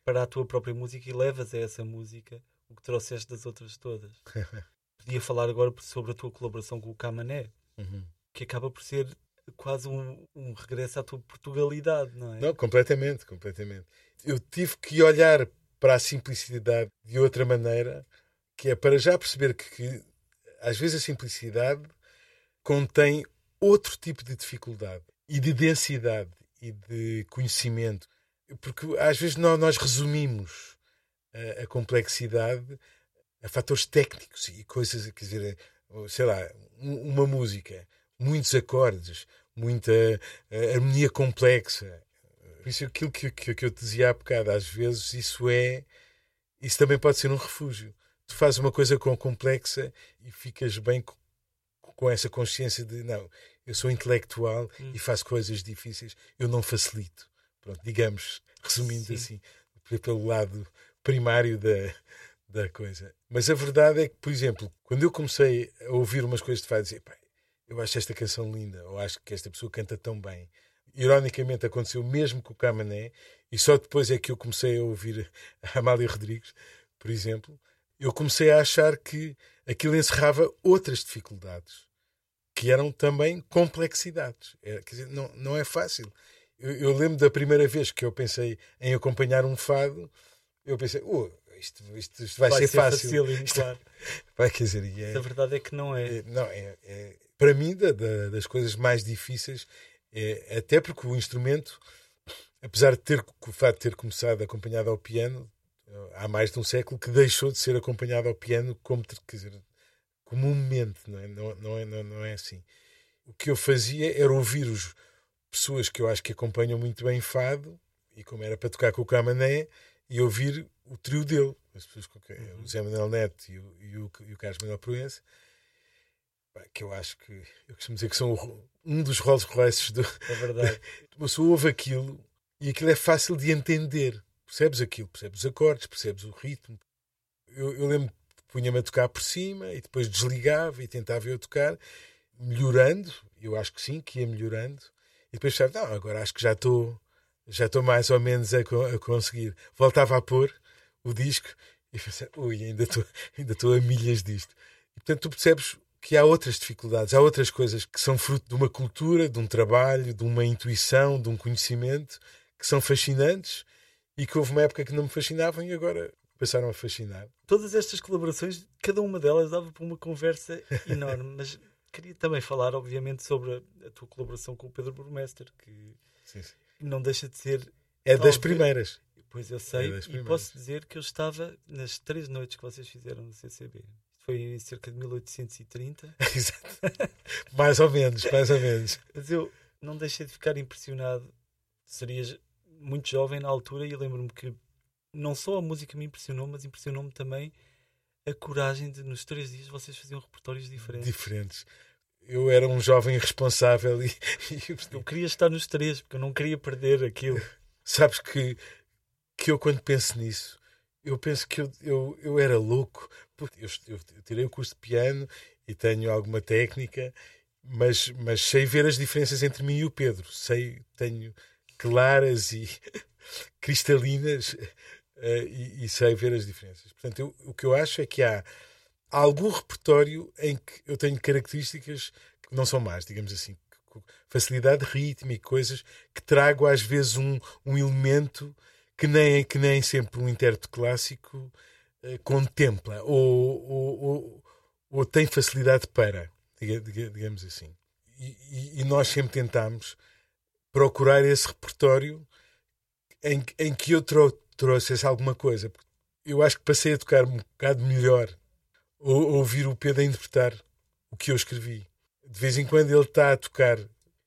para a tua própria música e levas a essa música o que trouxeste das outras todas. Podia falar agora sobre a tua colaboração com o Camané, uhum. que acaba por ser quase um, um, regresso à tua Portugalidade, não é? Não, completamente, completamente. Eu tive que olhar para a simplicidade de outra maneira, que é para já perceber que, que às vezes a simplicidade contém outro tipo de dificuldade e de densidade e de conhecimento. Porque às vezes nós, nós resumimos a, a, complexidade a fatores técnicos e coisas, quer dizer, sei lá, uma música muitos acordes, muita harmonia complexa. Por isso, aquilo que, que, que eu te dizia há bocado, às vezes, isso é. Isso também pode ser um refúgio. Tu fazes uma coisa com complexa e ficas bem com, com essa consciência de não, eu sou intelectual hum. e faço coisas difíceis, eu não facilito. Pronto, digamos, resumindo Sim. assim, pelo lado primário da, da coisa. Mas a verdade é que, por exemplo, quando eu comecei a ouvir umas coisas de fado, dizer, eu acho esta canção linda, ou acho que esta pessoa canta tão bem. Ironicamente aconteceu mesmo com o Camané, e só depois é que eu comecei a ouvir a Amália Rodrigues, por exemplo, eu comecei a achar que aquilo encerrava outras dificuldades, que eram também complexidades. É, quer dizer, não, não é fácil. Eu, eu, lembro da primeira vez que eu pensei em acompanhar um fado, eu pensei, oh, isto, isto, isto vai, vai, ser, ser fácil. Facílimo, claro. Vai, quer dizer, é, a verdade é que não é. é não, é, é para mim, da, da, das coisas mais difíceis, é, até porque o instrumento, apesar de ter, o fato de ter começado acompanhado ao piano, há mais de um século, que deixou de ser acompanhado ao piano como, quer dizer, comumente, não é? Não, não, é, não, não é assim. O que eu fazia era ouvir os pessoas que eu acho que acompanham muito bem fado, e como era para tocar com o Camané, e ouvir o trio dele, as pessoas uhum. o Zé Manuel Neto e o, e o, e o Carlos Manuel Proença, que eu acho que eu costumo dizer que são um dos Rolls Royces do. É verdade. Você ouve aquilo e aquilo é fácil de entender. Percebes aquilo, percebes os acordes, percebes o ritmo. Eu, eu lembro que punha-me a tocar por cima e depois desligava e tentava eu tocar, melhorando. Eu acho que sim, que ia melhorando. E depois pensava, não, agora acho que já estou já estou mais ou menos a, a, conseguir. Voltava a pôr o disco e pensava, ui, ainda estou ainda estou a milhas disto. E portanto tu percebes que há outras dificuldades, há outras coisas que são fruto de uma cultura, de um trabalho, de uma intuição, de um conhecimento que são fascinantes e que houve uma época que não me fascinavam e agora passaram a fascinar. Todas estas colaborações, cada uma delas dava para uma conversa enorme, mas queria também falar, obviamente, sobre a, tua colaboração com o Pedro Burmester, que sim, sim. Não deixa de ser. É das primeiras. Pois eu sei, é e posso dizer que eu estava nas três noites que vocês fizeram no CCB foi em cerca de 1830. Exato. mais ou menos, mais ou menos. Mas eu não deixei de ficar impressionado. Serias muito jovem na altura e lembro-me que não só a música me impressionou, mas impressionou-me também a coragem de nos três dias vocês faziam repertórios diferentes. Diferentes. Eu era um jovem irresponsável e, eu queria estar nos três porque eu não queria perder aquilo. Sabes que, que eu quando penso nisso eu penso que eu, eu, eu era louco. Eu, eu, eu tirei o curso de piano e tenho alguma técnica, mas, mas sei ver as diferenças entre mim e o Pedro. Sei, tenho claras e cristalinas uh, e, e, sei ver as diferenças. Portanto, eu, o que eu acho é que há algum repertório em que eu tenho características que não são más, digamos assim. Facilidade rítmica, coisas que trago às vezes um, um elemento que nem, que nem sempre um intérprete clássico uh, contempla ou, ou, ou, ou, tem facilidade para, digamos assim. E, e, nós sempre tentamos procurar esse repertório em, em que eu trouxesse alguma coisa. Eu acho que passei a tocar um bocado melhor, ou ouvir o Pedro a interpretar o que eu escrevi. De vez em quando ele está a tocar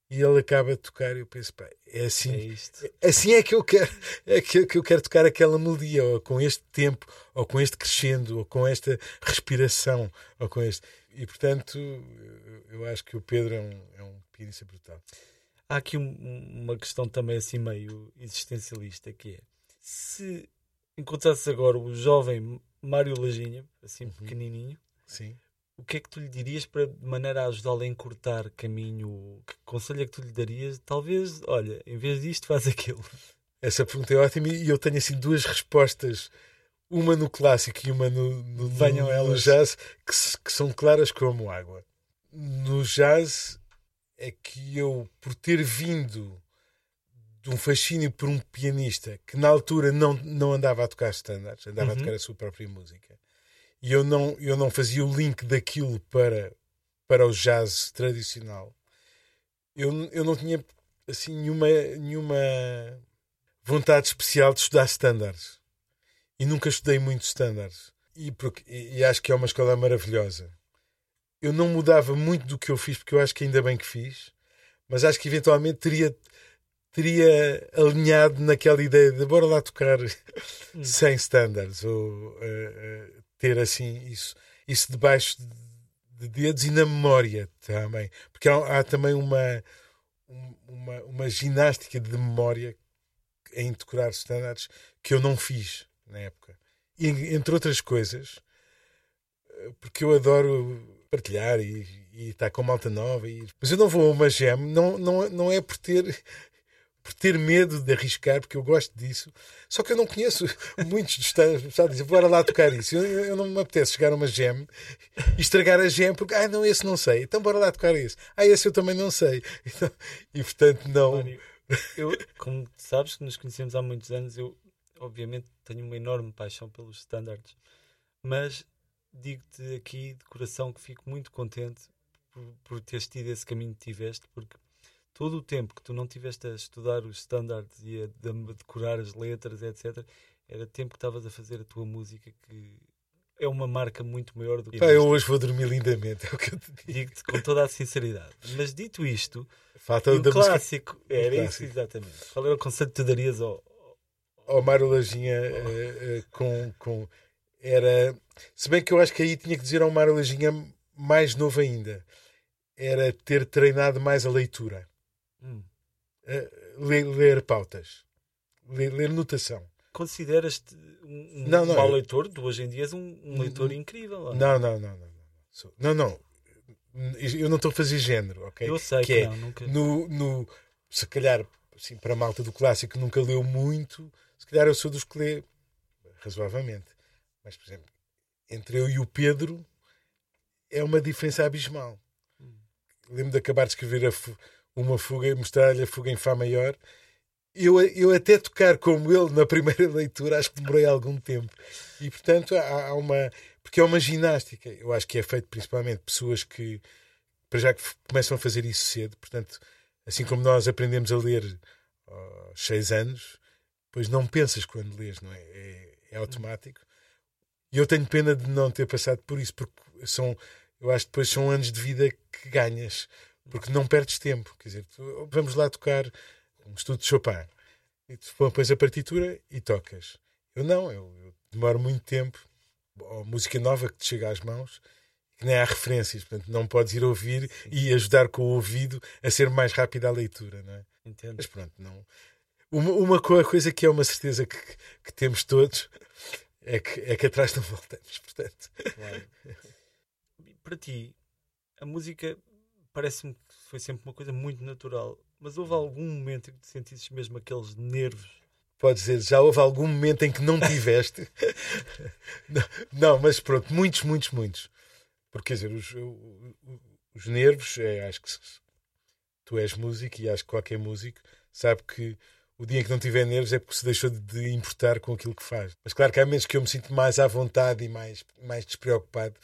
e ele acaba de tocar e eu penso, pá, é assim, é isto. assim é que eu quero, é que, que eu quero tocar aquela melodia, ou com este tempo, ou com este crescendo, ou com esta respiração, ou com este. E portanto, eu acho que o Pedro é um, é um pianista brutal. Há aqui um, uma questão também assim meio existencialista que é se encontrasses agora o jovem Mário Lajinha, assim uhum. pequenininho, Sim o que é que tu lhe dirias para de maneira a ajudá-lo a encurtar caminho? Que conselho é que tu lhe darias? Talvez, olha, em vez disto, faz aquilo. Essa pergunta é ótima e eu tenho assim duas respostas, uma no clássico e uma no, no, Venham no, elas. no jazz, que, que são claras como água. No jazz é que eu, por ter vindo de um fascínio por um pianista que na altura não, não andava a tocar standards, andava uhum. a tocar a sua própria música e eu não, eu não fazia o link daquilo para, para o jazz tradicional, eu, eu não tinha assim nenhuma, nenhuma vontade especial de estudar standards. E nunca estudei muito standards. E, porque, e, e acho que é uma escola maravilhosa. Eu não mudava muito do que eu fiz, porque eu acho que ainda bem que fiz, mas acho que eventualmente teria, teria alinhado naquela ideia de bora lá tocar hum. sem standards, ou uh, uh, ter assim isso, isso debaixo de dedos e na memória também. Porque há, há também uma, uma, uma ginástica de memória em decorar standards que eu não fiz na época. E, entre outras coisas, porque eu adoro partilhar e, e estar com malta nova. E, mas eu não vou a uma gem, não, não, não é por ter por ter medo de arriscar, porque eu gosto disso. Só que eu não conheço muitos dos pessoal dizem, bora lá tocar isso. Eu, eu, não me apetece chegar a uma gem e estragar a gem, porque, ah, não, esse não sei. Então bora lá tocar isso. Ah, esse eu também não sei. Então, e portanto, não. Eu, como sabes que nos conhecemos há muitos anos, eu obviamente tenho uma enorme paixão pelos standards, mas digo-te aqui de coração que fico muito contente por, por teres tido esse caminho que tiveste, porque todo o tempo que tu não tiveste a estudar os standards e a, decorar as letras, etc., era tempo que estavas a fazer a tua música que é uma marca muito maior do que. Pá, eu hoje vou dormir lindamente, é o que eu te digo. Digo-te com toda a sinceridade. Mas dito isto, Falta o clássico. Música... Era clássico. isso, exatamente. Qual era o conceito que tu darias ao. Ao Mário Lajinha uh, uh, com, com. Era. Se bem que eu acho que aí tinha que dizer ao Mário Lajinha mais novo ainda. Era ter treinado mais a leitura. Hum. Uh, ler, ler, pautas, ler, ler notação. Consideras-te um, não, não, mau leitor? Tu hoje em dia és um, um leitor incrível. Não, não, não, não. Não, não. não. Eu não estou a fazer género, ok? Eu sei que, que é, não, nunca. No, no, se calhar, assim, para a malta do clássico nunca leu muito, se calhar eu sou dos que lê razoavelmente. Mas, por exemplo, entre eu e o Pedro é uma diferença abismal. Hum. Lembro de acabar de escrever a, uma fuga, mostrar-lhe a fuga em Fá maior. Eu, eu até tocar como ele na primeira leitura, acho que demorei algum tempo. E portanto há, há uma. Porque é uma ginástica. Eu acho que é feito principalmente pessoas que, para já que começam a fazer isso cedo, portanto, assim como nós aprendemos a ler aos seis anos, pois não pensas quando lês, não é? É, é automático. E eu tenho pena de não ter passado por isso, porque são, eu acho que depois são anos de vida que ganhas porque não perdes tempo. Quer dizer, tu, vamos lá tocar um estudo de Chopin. E tu pões a partitura e tocas. Eu não, eu, eu demoro muito tempo. Ou música nova que te chega às mãos, que nem há referências, portanto não podes ir ouvir Sim. e ajudar com o ouvido a ser mais rápida a leitura, não é? Entendo. Mas pronto, não. Uma, uma coisa que é uma certeza que, que temos todos é que, é que atrás não voltamos, portanto. Claro. Para ti, a música parece-me que foi sempre uma coisa muito natural. Mas houve algum momento em que te sentisses mesmo aqueles nervos? Pode dizer, já houve algum momento em que não tiveste? não, não, mas pronto, muitos, muitos, muitos. Porque quer dizer, os, os nervos, é, acho que tu és músico e acho que qualquer músico sabe que o dia em que não tiver nervos é porque se deixou de importar com aquilo que faz. Mas claro que há menos que eu me sinto mais à vontade e mais, mais despreocupado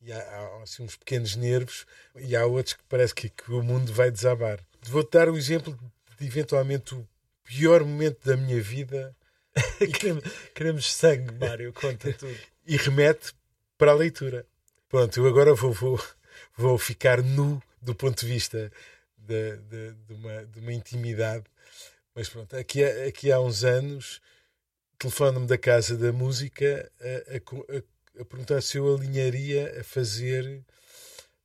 e há, assim, uns pequenos nervos, e há outros que parece que, que o mundo vai desabar. Vou-te dar um exemplo de eventualmente o pior momento da minha vida queremos, queremos sangue, Mário, conta tudo. E remete para a leitura. Pronto, eu agora vou, vou, vou ficar nu do ponto de vista de, de, de, uma, de uma intimidade. Mas pronto, aqui, aqui há uns anos, telefone-me da Casa da Música a, a, a, a, perguntar se eu alinharia a fazer.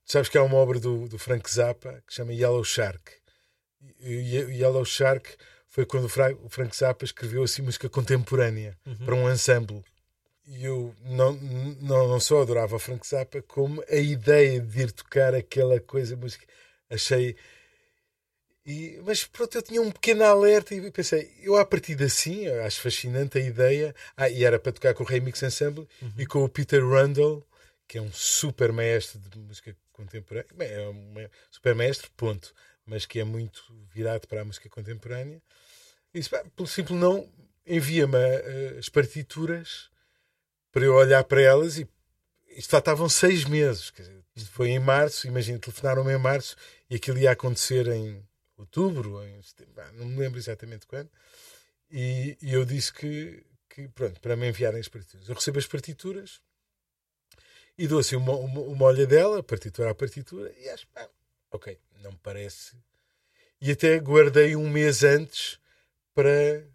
Sabes que há uma obra do, do Frank Zappa que se chama Yellow Shark. E, e Yellow Shark foi quando o Frank Zappa escreveu assim música contemporânea uhum. para um ensemble. E eu não, não, não só adorava o Frank Zappa, como a ideia de ir tocar aquela coisa, música, achei e, mas pronto, eu tinha um pequeno alerta e pensei, eu a partir assim, acho fascinante a ideia. Ah, e era para tocar com o Remix Ensemble uhum. e com o Peter Rundle, que é um super mestre de música contemporânea. Bem, é um super mestre, ponto. Mas que é muito virado para a música contemporânea. E disse, pelo simples não, envia-me uh, as partituras para eu olhar para elas e isto faltavam seis meses. Dizer, isto foi em março, imagina, telefonaram-me em março e aquilo ia acontecer em outubro, em setembro, não me lembro exatamente quando, e, e, eu disse que, que, pronto, para me enviarem as partituras. Eu recebo as partituras e dou assim uma, uma, uma olhadela, partitura a partitura, e acho, pá, ok, não me parece. E até guardei um mês antes para,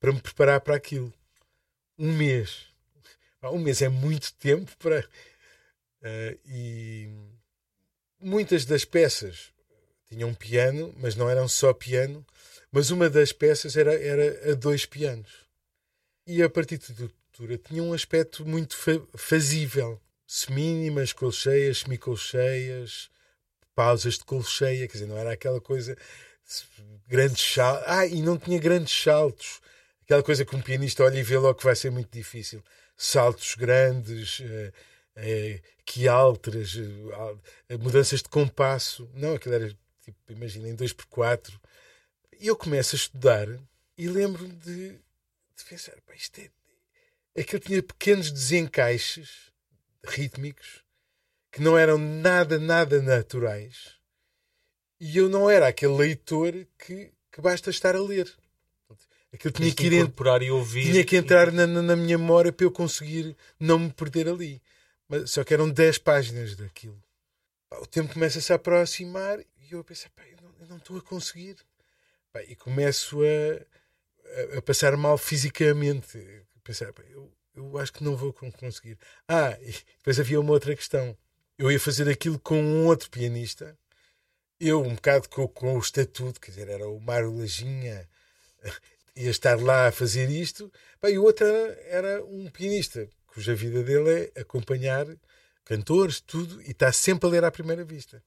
para me preparar para aquilo. Um mês. Um mês é muito tempo para. Uh, e muitas das peças tinha um piano, mas não eram só piano, mas uma das peças era, era a dois pianos. E a partitura tinha um aspecto muito fa fazível. Semínimas, colcheias, semicolcheias, pausas de colcheia, quer dizer, não era aquela coisa grandes saltos. Ah, e não tinha grandes saltos. Aquela coisa que um pianista olha e vê logo que vai ser muito difícil. Saltos grandes, eh, eh, que alteras, eh, mudanças de compasso. Não, aquilo era tipo, imaginem, 2x4. E eu começo a estudar e lembro-me de, de pensar, pá, isto é. Aquilo tinha pequenos desencaixes rítmicos que não eram nada, nada naturais. E eu não era aquele leitor que, que basta estar a ler. Aquilo tinha que ir incorporar e ouvir. Tinha que entrar na, na, minha memória para eu conseguir não me perder ali. Mas, só que eram 10 páginas daquilo. O tempo começa-se a aproximar e eu pensei, pá, eu não estou a conseguir. Pá, e começo a, a, a, passar mal fisicamente. Pensar, pá, eu, eu acho que não vou conseguir. Ah, e depois havia uma outra questão. Eu ia fazer aquilo com um outro pianista. Eu, um bocado com, com o estatuto, quer dizer, era o Mário Lajinha, ia estar lá a fazer isto. Pá, e o outro era, era um pianista, cuja vida dele é acompanhar cantores, tudo, e está sempre a ler à primeira vista.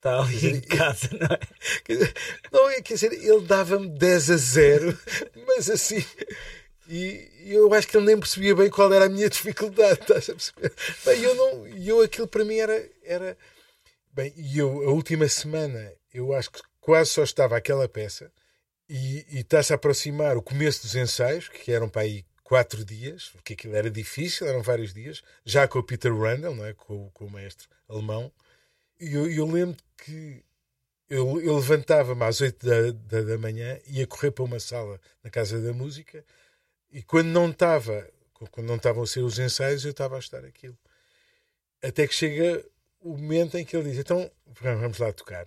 Está ali dizer, em casa, não é? Quer dizer, não é, quer dizer, ele dava-me 10 a 0, mas assim. E eu acho que ele nem percebia bem qual era a minha dificuldade, estás a perceber? Bem, eu não, eu aquilo para mim era, era. Bem, e eu, a última semana, eu acho que quase só estava aquela peça e, e está-se a aproximar o começo dos ensaios, que eram para aí quatro dias, porque aquilo era difícil, eram vários dias, já com o Peter Randall, não é? com, com o maestro alemão. E eu, eu lembro que eu, eu levantava-me às 8 da, da, da, manhã, ia correr para uma sala na Casa da Música e quando não estava, quando não estavam a ser os ensaios, eu estava a estar aquilo. Até que chega o momento em que ele diz: Então vamos lá tocar.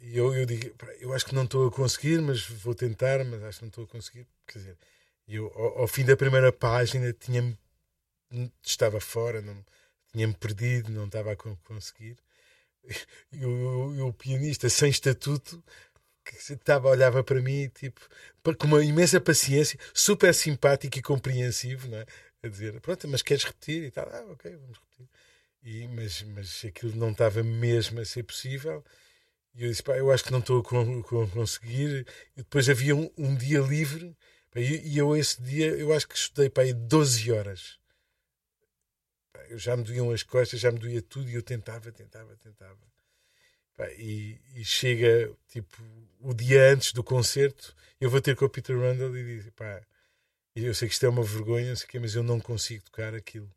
E eu, eu digo: Eu acho que não estou a conseguir, mas vou tentar, mas acho que não estou a conseguir. Quer dizer, eu, ao, ao fim da primeira página, tinha estava fora, não tinha-me perdido, não estava a conseguir e o, e o pianista sem estatuto que estava, olhava para mim tipo, com uma imensa paciência, super simpático e compreensivo, não é? a dizer, pronto, mas queres repetir? E tal, ah, ok, vamos repetir. E, mas, mas aquilo não estava mesmo a ser possível. E eu disse, pá, eu acho que não estou a, conseguir. E depois havia um, um dia livre, e, eu esse dia, eu acho que estudei para aí 12 horas já me doíam as costas, já me doía tudo e eu tentava, tentava, tentava. Pá, e, e, chega tipo o dia antes do concerto, eu vou ter com o Peter Randall e diz: pá, eu sei que isto é uma vergonha, mas eu não consigo tocar aquilo.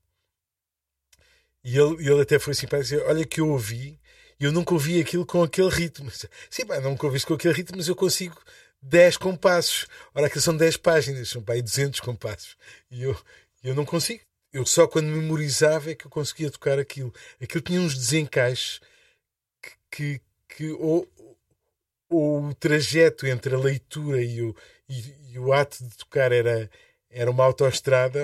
E ele, ele até foi assim para dizer: Olha, que eu ouvi, eu nunca ouvi aquilo com aquele ritmo. Sim, pá, nunca ouvi com aquele ritmo, mas eu consigo 10 compassos. Ora, aquilo são 10 páginas, são para aí 200 compassos. E eu, eu não consigo. Eu só quando memorizava é que eu conseguia tocar aquilo. Aquilo tinha uns desencaixes que, que, que ou, ou o trajeto entre a leitura e o, e, e o ato de tocar era, era uma autoestrada,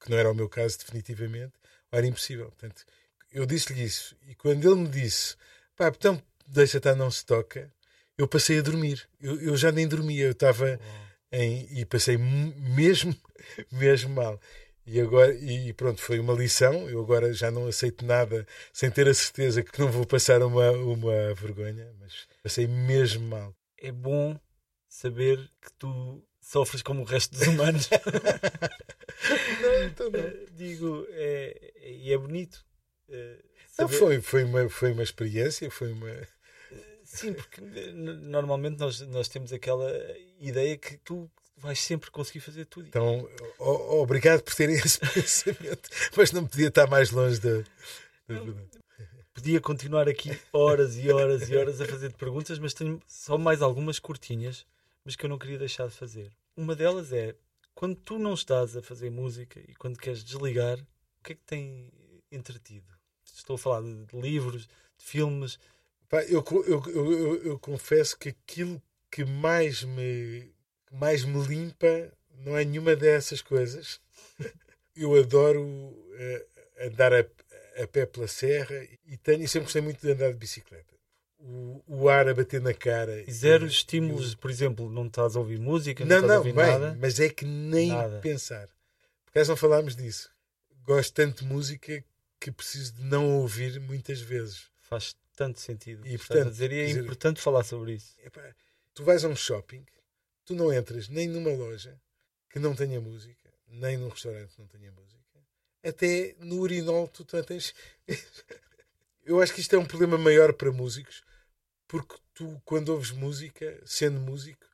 que não era o meu caso definitivamente, ou era impossível. Portanto, eu disse-lhe isso. E quando ele me disse, pá, então deixa estar, não se toca, eu passei a dormir. Eu, eu já nem dormia, eu estava em. e passei mesmo, mesmo mal. E agora, e pronto, foi uma lição. Eu agora já não aceito nada sem ter a certeza que não vou passar uma, uma vergonha, mas passei mesmo mal. É bom saber que tu sofres como o resto dos humanos. não, então não. Digo, é, e é bonito. É, não, foi, foi, uma, foi uma experiência, foi uma. Sim, porque normalmente nós, nós temos aquela ideia que tu vais sempre conseguir fazer tudo. Então, obrigado por terem esse pensamento, mas não podia estar mais longe da, da verdade. Podia continuar aqui horas e horas e horas a fazer perguntas, mas tenho só mais algumas curtinhas, mas que eu não queria deixar de fazer. Uma delas é quando tu não estás a fazer música e quando queres desligar, o que é que tem entretido? Estou a falar de, de livros, de filmes. Pá, eu, eu, eu, eu confesso que aquilo que mais me que mais me limpa não é nenhuma dessas coisas. Eu adoro uh, andar a, a, pé pela serra e tenho sempre gostei muito de andar de bicicleta. O, o ar a bater na cara. E zero e, estímulos, por exemplo, não estás a ouvir música, não, não, estás não, a ouvir bem, nada. Mas é que nem nada. pensar. Porque não falámos disso. Gosto tanto de música que preciso de não ouvir muitas vezes. Faz tanto sentido. E, portanto, dizer, e é dizer, importante falar sobre isso. Epá, tu vais a um shopping tu não entras nem numa loja que não tenha música, nem num restaurante que não tenha música. Até no urinol tu tens. Eu acho que isto é um problema maior para músicos, porque tu, quando ouves música, sendo músico,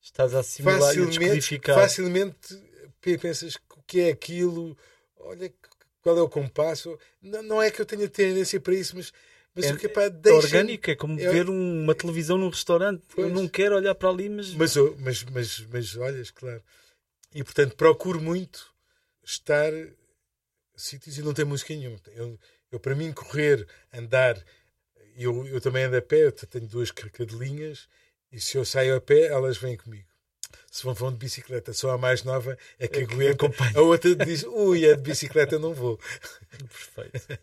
estás a assimilar facilmente, e facilmente pensas o que é aquilo, olha qual é o compasso. Não, não é que eu tenha tendência para isso, mas mas é, o que é, pá, deixa... orgânico, é como é... ver uma televisão num restaurante. Pois. Eu não quero olhar para ali, mas... Mas, mas, mas, mas olhas, claro. E portanto procuro muito estar sítios e não ter música nenhuma. Eu, eu para mim, correr, andar, eu, eu também ando a pé, eu tenho duas cadelinhas e se eu saio a pé, elas vêm comigo. Se vão, vão de bicicleta, só a mais nova é que é aguenta. A outra diz, ui, é de bicicleta, não vou. Perfeito.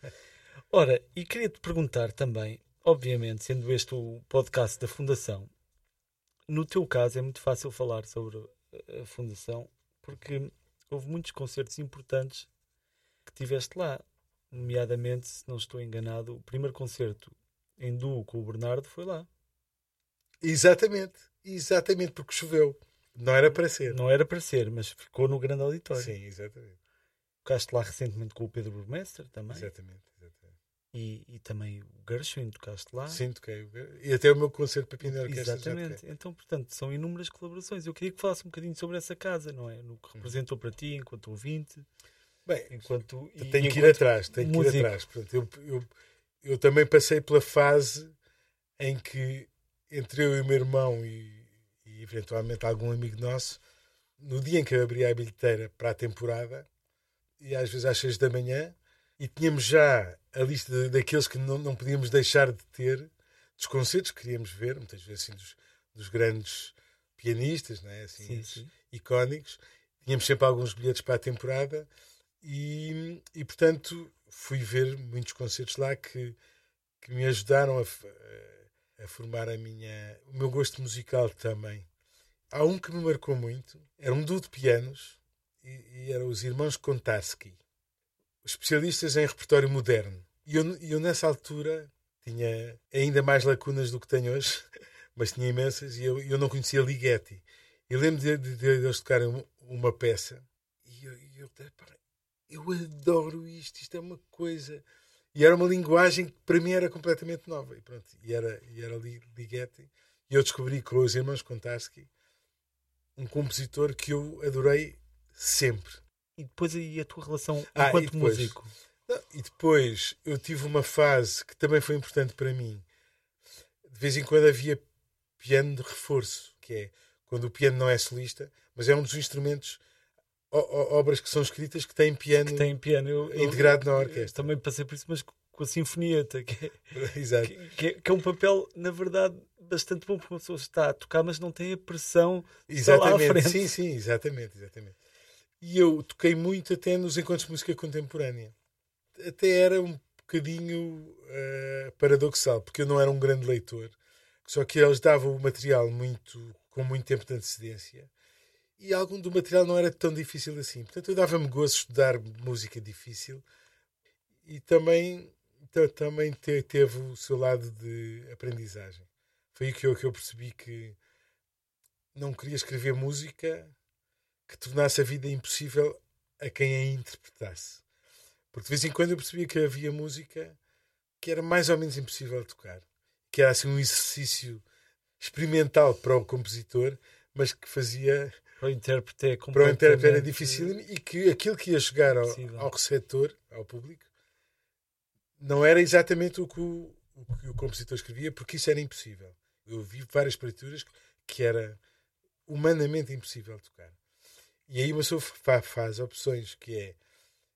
Ora, e queria-te perguntar também, obviamente, sendo este o podcast da Fundação, no teu caso é muito fácil falar sobre a Fundação, porque houve muitos concertos importantes que tiveste lá. Nomeadamente, se não estou enganado, o primeiro concerto em duo com o Bernardo foi lá. Exatamente, exatamente, porque choveu. Não era para ser. Não era para ser, mas ficou no grande auditório. Sim, exatamente. Tocaste lá recentemente com o Pedro Burmester também. Exatamente. E, e também o Gershwin tocaste lá. Sim, toquei. E até o meu concerto para Pina Orquestra. Exatamente. Então, portanto, são inúmeras colaborações. Eu queria que falasse um bocadinho sobre essa casa, não é? No que representou para ti enquanto ouvinte. Bem, enquanto, tenho que ir atrás, tenho músico. que ir atrás. Portanto, eu, eu, eu também passei pela fase em que entre eu e o meu irmão e, e eventualmente algum amigo nosso, no dia em que eu abri a bilheteira para a temporada, e às vezes às seis da manhã, e tínhamos já a lista daqueles que não, não podíamos deixar de ter, dos concertos que queríamos ver, muitas vezes assim, dos, dos grandes pianistas, né? assim, sim, sim. icónicos. Tínhamos sempre alguns bilhetes para a temporada e, e portanto, fui ver muitos concertos lá que, que me ajudaram a, a, formar a minha, o meu gosto musical também. Há um que me marcou muito, era um duo de pianos e, e eram os irmãos Kontarski especialistas em repertório moderno. E eu, eu, nessa altura, tinha ainda mais lacunas do que tenho hoje, mas tinha imensas, e eu, eu não conhecia Ligeti. Eu lembro de, de, de eles tocarem uma peça, e eu, eu, eu adoro isto, isto é uma coisa. E era uma linguagem que para mim era completamente nova. E, pronto, e era, e era Ligeti. E eu descobri com os irmãos Kontarski um compositor que eu adorei sempre e depois aí a tua relação ah, enquanto depois, músico? Não, e depois eu tive uma fase que também foi importante para mim. De vez em quando havia piano de reforço, que é quando o piano não é solista, mas é um dos instrumentos, obras que são escritas que têm piano, que tem piano. Eu, integrado eu, na orquestra. também passei por isso, mas com a sinfonieta, que é, Exato. Que, que, é, que, é, um papel, na verdade, bastante bom, porque uma pessoa está a tocar, mas não tem a pressão exatamente. lá à frente. Sim, sim, exatamente, exatamente. E eu toquei muito até nos encontros de música contemporânea. Até era um bocadinho uh, paradoxal, porque eu não era um grande leitor, só que eles davam o material muito com muito tempo de antecedência e algum do material não era tão difícil assim. Portanto, eu dava-me de estudar música difícil e também, também teve o seu lado de aprendizagem. Foi aí que eu, que eu percebi que não queria escrever música que tornasse a vida impossível a quem a interpretasse. Porque de vez em quando eu percebia que havia música que era mais ou menos impossível de tocar. Que era assim um exercício experimental para o compositor, mas que fazia. Para o intérprete é Para o intérprete era difícil e que aquilo que ia chegar ao, ao receptor, ao público, não era exatamente o que o, o que o compositor escrevia, porque isso era impossível. Eu vi várias partituras que era humanamente impossível tocar. E aí uma pessoa faz opções que é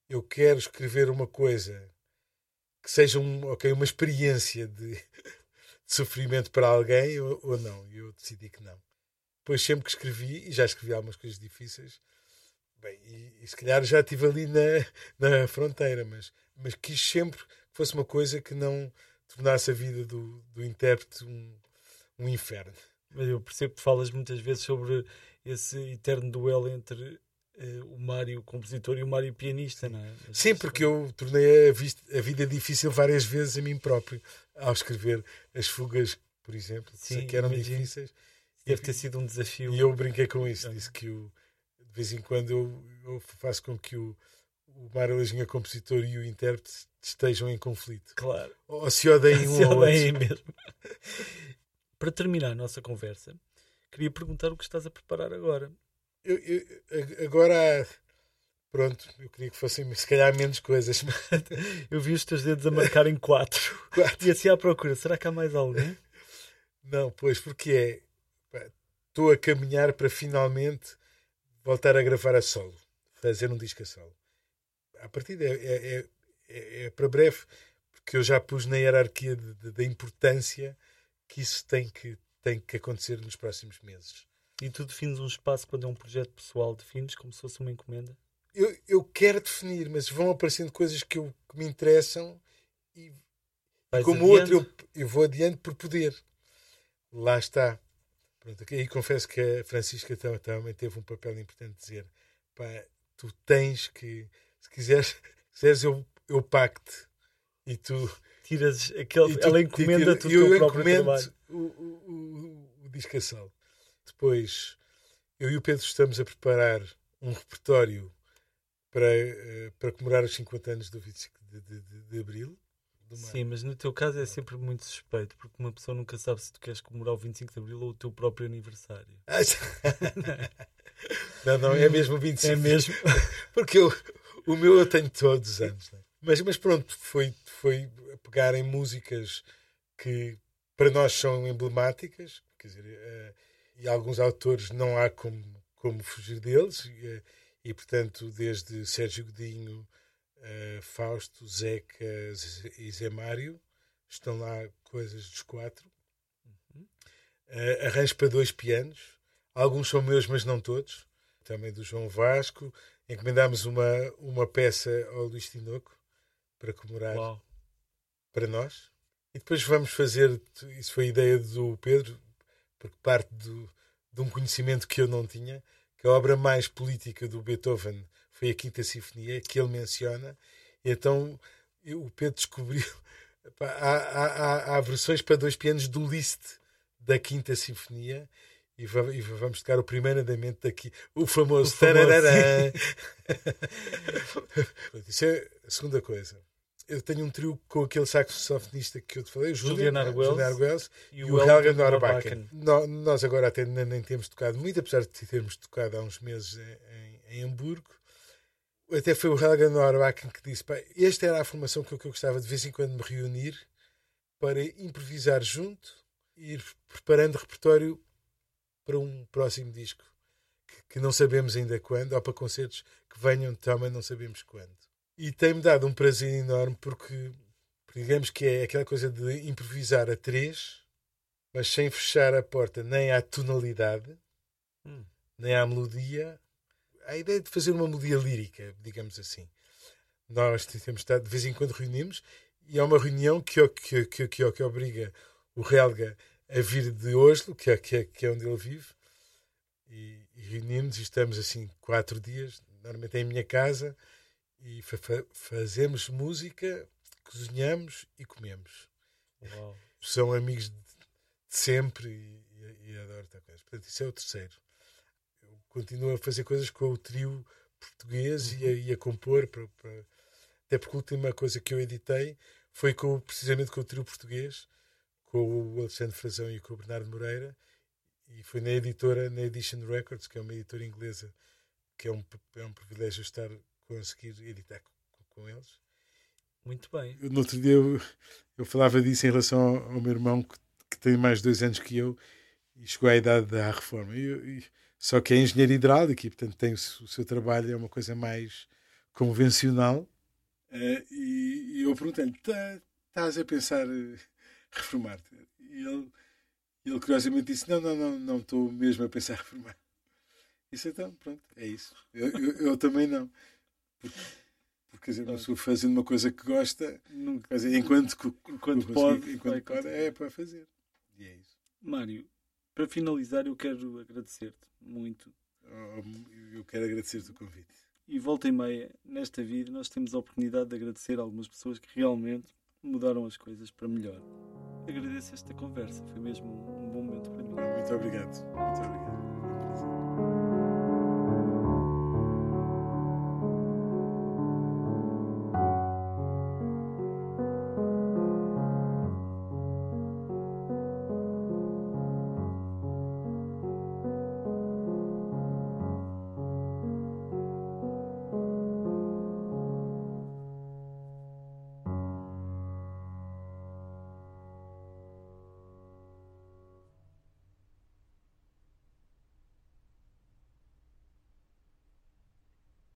eu quero escrever uma coisa que seja um, okay, uma experiência de, de sofrimento para alguém ou, ou não. E eu decidi que não. Depois sempre que escrevi, e já escrevi algumas coisas difíceis, bem, e, e se calhar já estive ali na, na fronteira, mas, mas quis sempre que fosse uma coisa que não tornasse a vida do, do intérprete um, um inferno. Mas eu percebo que falas muitas vezes sobre esse eterno duelo entre uh, o Mário compositor e o Mário pianista, não é? Sim, porque eu tornei a, vista, a, vida difícil várias vezes a mim próprio ao escrever as fugas, por exemplo, Sim, que eram imagino. difíceis. Deve ter sido um desafio. E eu brinquei com isso, disse que o, de vez em quando eu, eu faço com que o, o Mário Lajinha compositor e o intérprete estejam em conflito. Claro. Ou se odeiem um se ao odeiem mesmo. Para terminar a nossa conversa, queria perguntar o que estás a preparar agora. Eu, eu, agora, pronto, eu queria que fossem se calhar menos coisas. eu vi os teus dedos a marcar em quatro. quatro. E assim à procura, será que há mais alguém? Não, pois, porque é. Estou a caminhar para finalmente voltar a gravar a solo, fazer um disco a solo. A partir é, é, é, é para breve, porque eu já pus na hierarquia da importância que isso tem que, tem que acontecer nos próximos meses. E tu defines um espaço quando é um projeto pessoal, defines como se fosse uma encomenda? Eu, eu quero definir, mas vão aparecendo coisas que, eu, que me interessam e, e como adiante? outro eu, eu vou adiante por poder. Lá está. Pronto, aí confesso que a Francisca também teve um papel importante de dizer: pá, tu tens que, se quiseres, se quiseres eu, eu pacte e tu tiras aquele, tu, ela encomenda-te o teu próprio trabalho. O, o, o, o sal. Depois, eu e o Pedro estamos a preparar um repertório para, uh, para comemorar os 50 anos do 25 de, de, de, de Abril. Sim, mas no teu caso é sempre muito suspeito, porque uma pessoa nunca sabe se tu queres comemorar o 25 de Abril ou o teu próprio aniversário. não, não, é mesmo o 25. É mesmo. porque eu, o meu eu tenho todos os anos. Né? Mas, mas pronto, foi, foi pegar em músicas que para nós são emblemáticas, quer dizer, uh, e alguns autores não há como, como fugir deles, e, uh, e portanto, desde Sérgio Godinho, uh, Fausto, Zeca e Zé Mário, estão lá coisas dos quatro. Uhum. arranjos para dois pianos, alguns são meus, mas não todos, também do João Vasco. Encomendámos uma, uma peça ao Luís Tinoco para comemorar Uau. para nós. E depois vamos fazer, isso foi a ideia do Pedro, porque parte do, de um conhecimento que eu não tinha, que a obra mais política do Beethoven foi a Quinta Sinfonia, que ele menciona. E então o Pedro descobriu. Há, há, há, versões para dois pianos do Liszt da Quinta Sinfonia. E vamos tocar o primeiro andamento daqui, o famoso, o famoso Isso é a segunda coisa eu tenho um trio com aquele saxofonista que eu te falei, o Julian, Julian Arguelles e, o Helga Norbakken. Nós agora até nem temos tocado muito, apesar de termos tocado há uns meses em, em Hamburgo. Até foi o Helga Norbakken que disse: esta era a formação que eu, que eu gostava de vez em quando me reunir para improvisar junto e ir preparando repertório para um próximo disco que, que não sabemos ainda quando, ou para concertos que venham também não sabemos quando. E tem-me dado um prazer enorme porque, digamos que é aquela coisa de improvisar a três, mas sem fechar a porta nem à tonalidade, hum. nem à melodia. A ideia de fazer uma melodia lírica, digamos assim. Nós temos estado, de vez em quando reunimos, e é uma reunião que, que, que, que, que obriga o Relga a vir de Oslo, que é, que é, que é onde ele vive, e, e reunimos e estamos assim quatro dias, normalmente em minha casa, e fa fazemos música, cozinhamos e comemos. Uau. São amigos de, sempre e, e, e adoro tal coisa. Portanto, isso é o terceiro. Eu continuo a fazer coisas com o trio português uhum. e, a, e, a, compor, para, para... até porque a última coisa que eu editei foi com, precisamente com o trio português, com o Alexandre Frazão e com o Bernardo Moreira, e foi na editora, na Edition Records, que é uma editora inglesa, que é um, é um privilégio estar conseguir editar com, com eles. Muito bem. No outro dia eu, eu falava disso em relação ao, ao meu irmão, que, que, tem mais dois anos que eu, e chegou à idade da reforma. Só que é engenheiro hidráulico e, portanto, tem o, o seu trabalho, é uma coisa mais convencional. Uh, e, e, eu perguntei-lhe: tá, estás a pensar uh, reformar-te? E ele, ele curiosamente disse: Não, não, não, não estou mesmo a pensar reformar. Isso então, pronto, é isso. Eu, eu, eu também não. Porque, dizer, uma pessoa fazendo uma coisa que gosta, nunca, fazer, enquanto, enquanto pode, enquanto pode é para fazer. E é isso. Mário, para finalizar, eu quero agradecer-te muito. Oh, eu quero agradecer-te o convite. E volta e meia, nesta vida, nós temos a oportunidade de agradecer a algumas pessoas que realmente mudaram as coisas para melhor. Agradeço esta conversa, foi mesmo um bom momento para mim. Muito obrigado. Muito obrigado.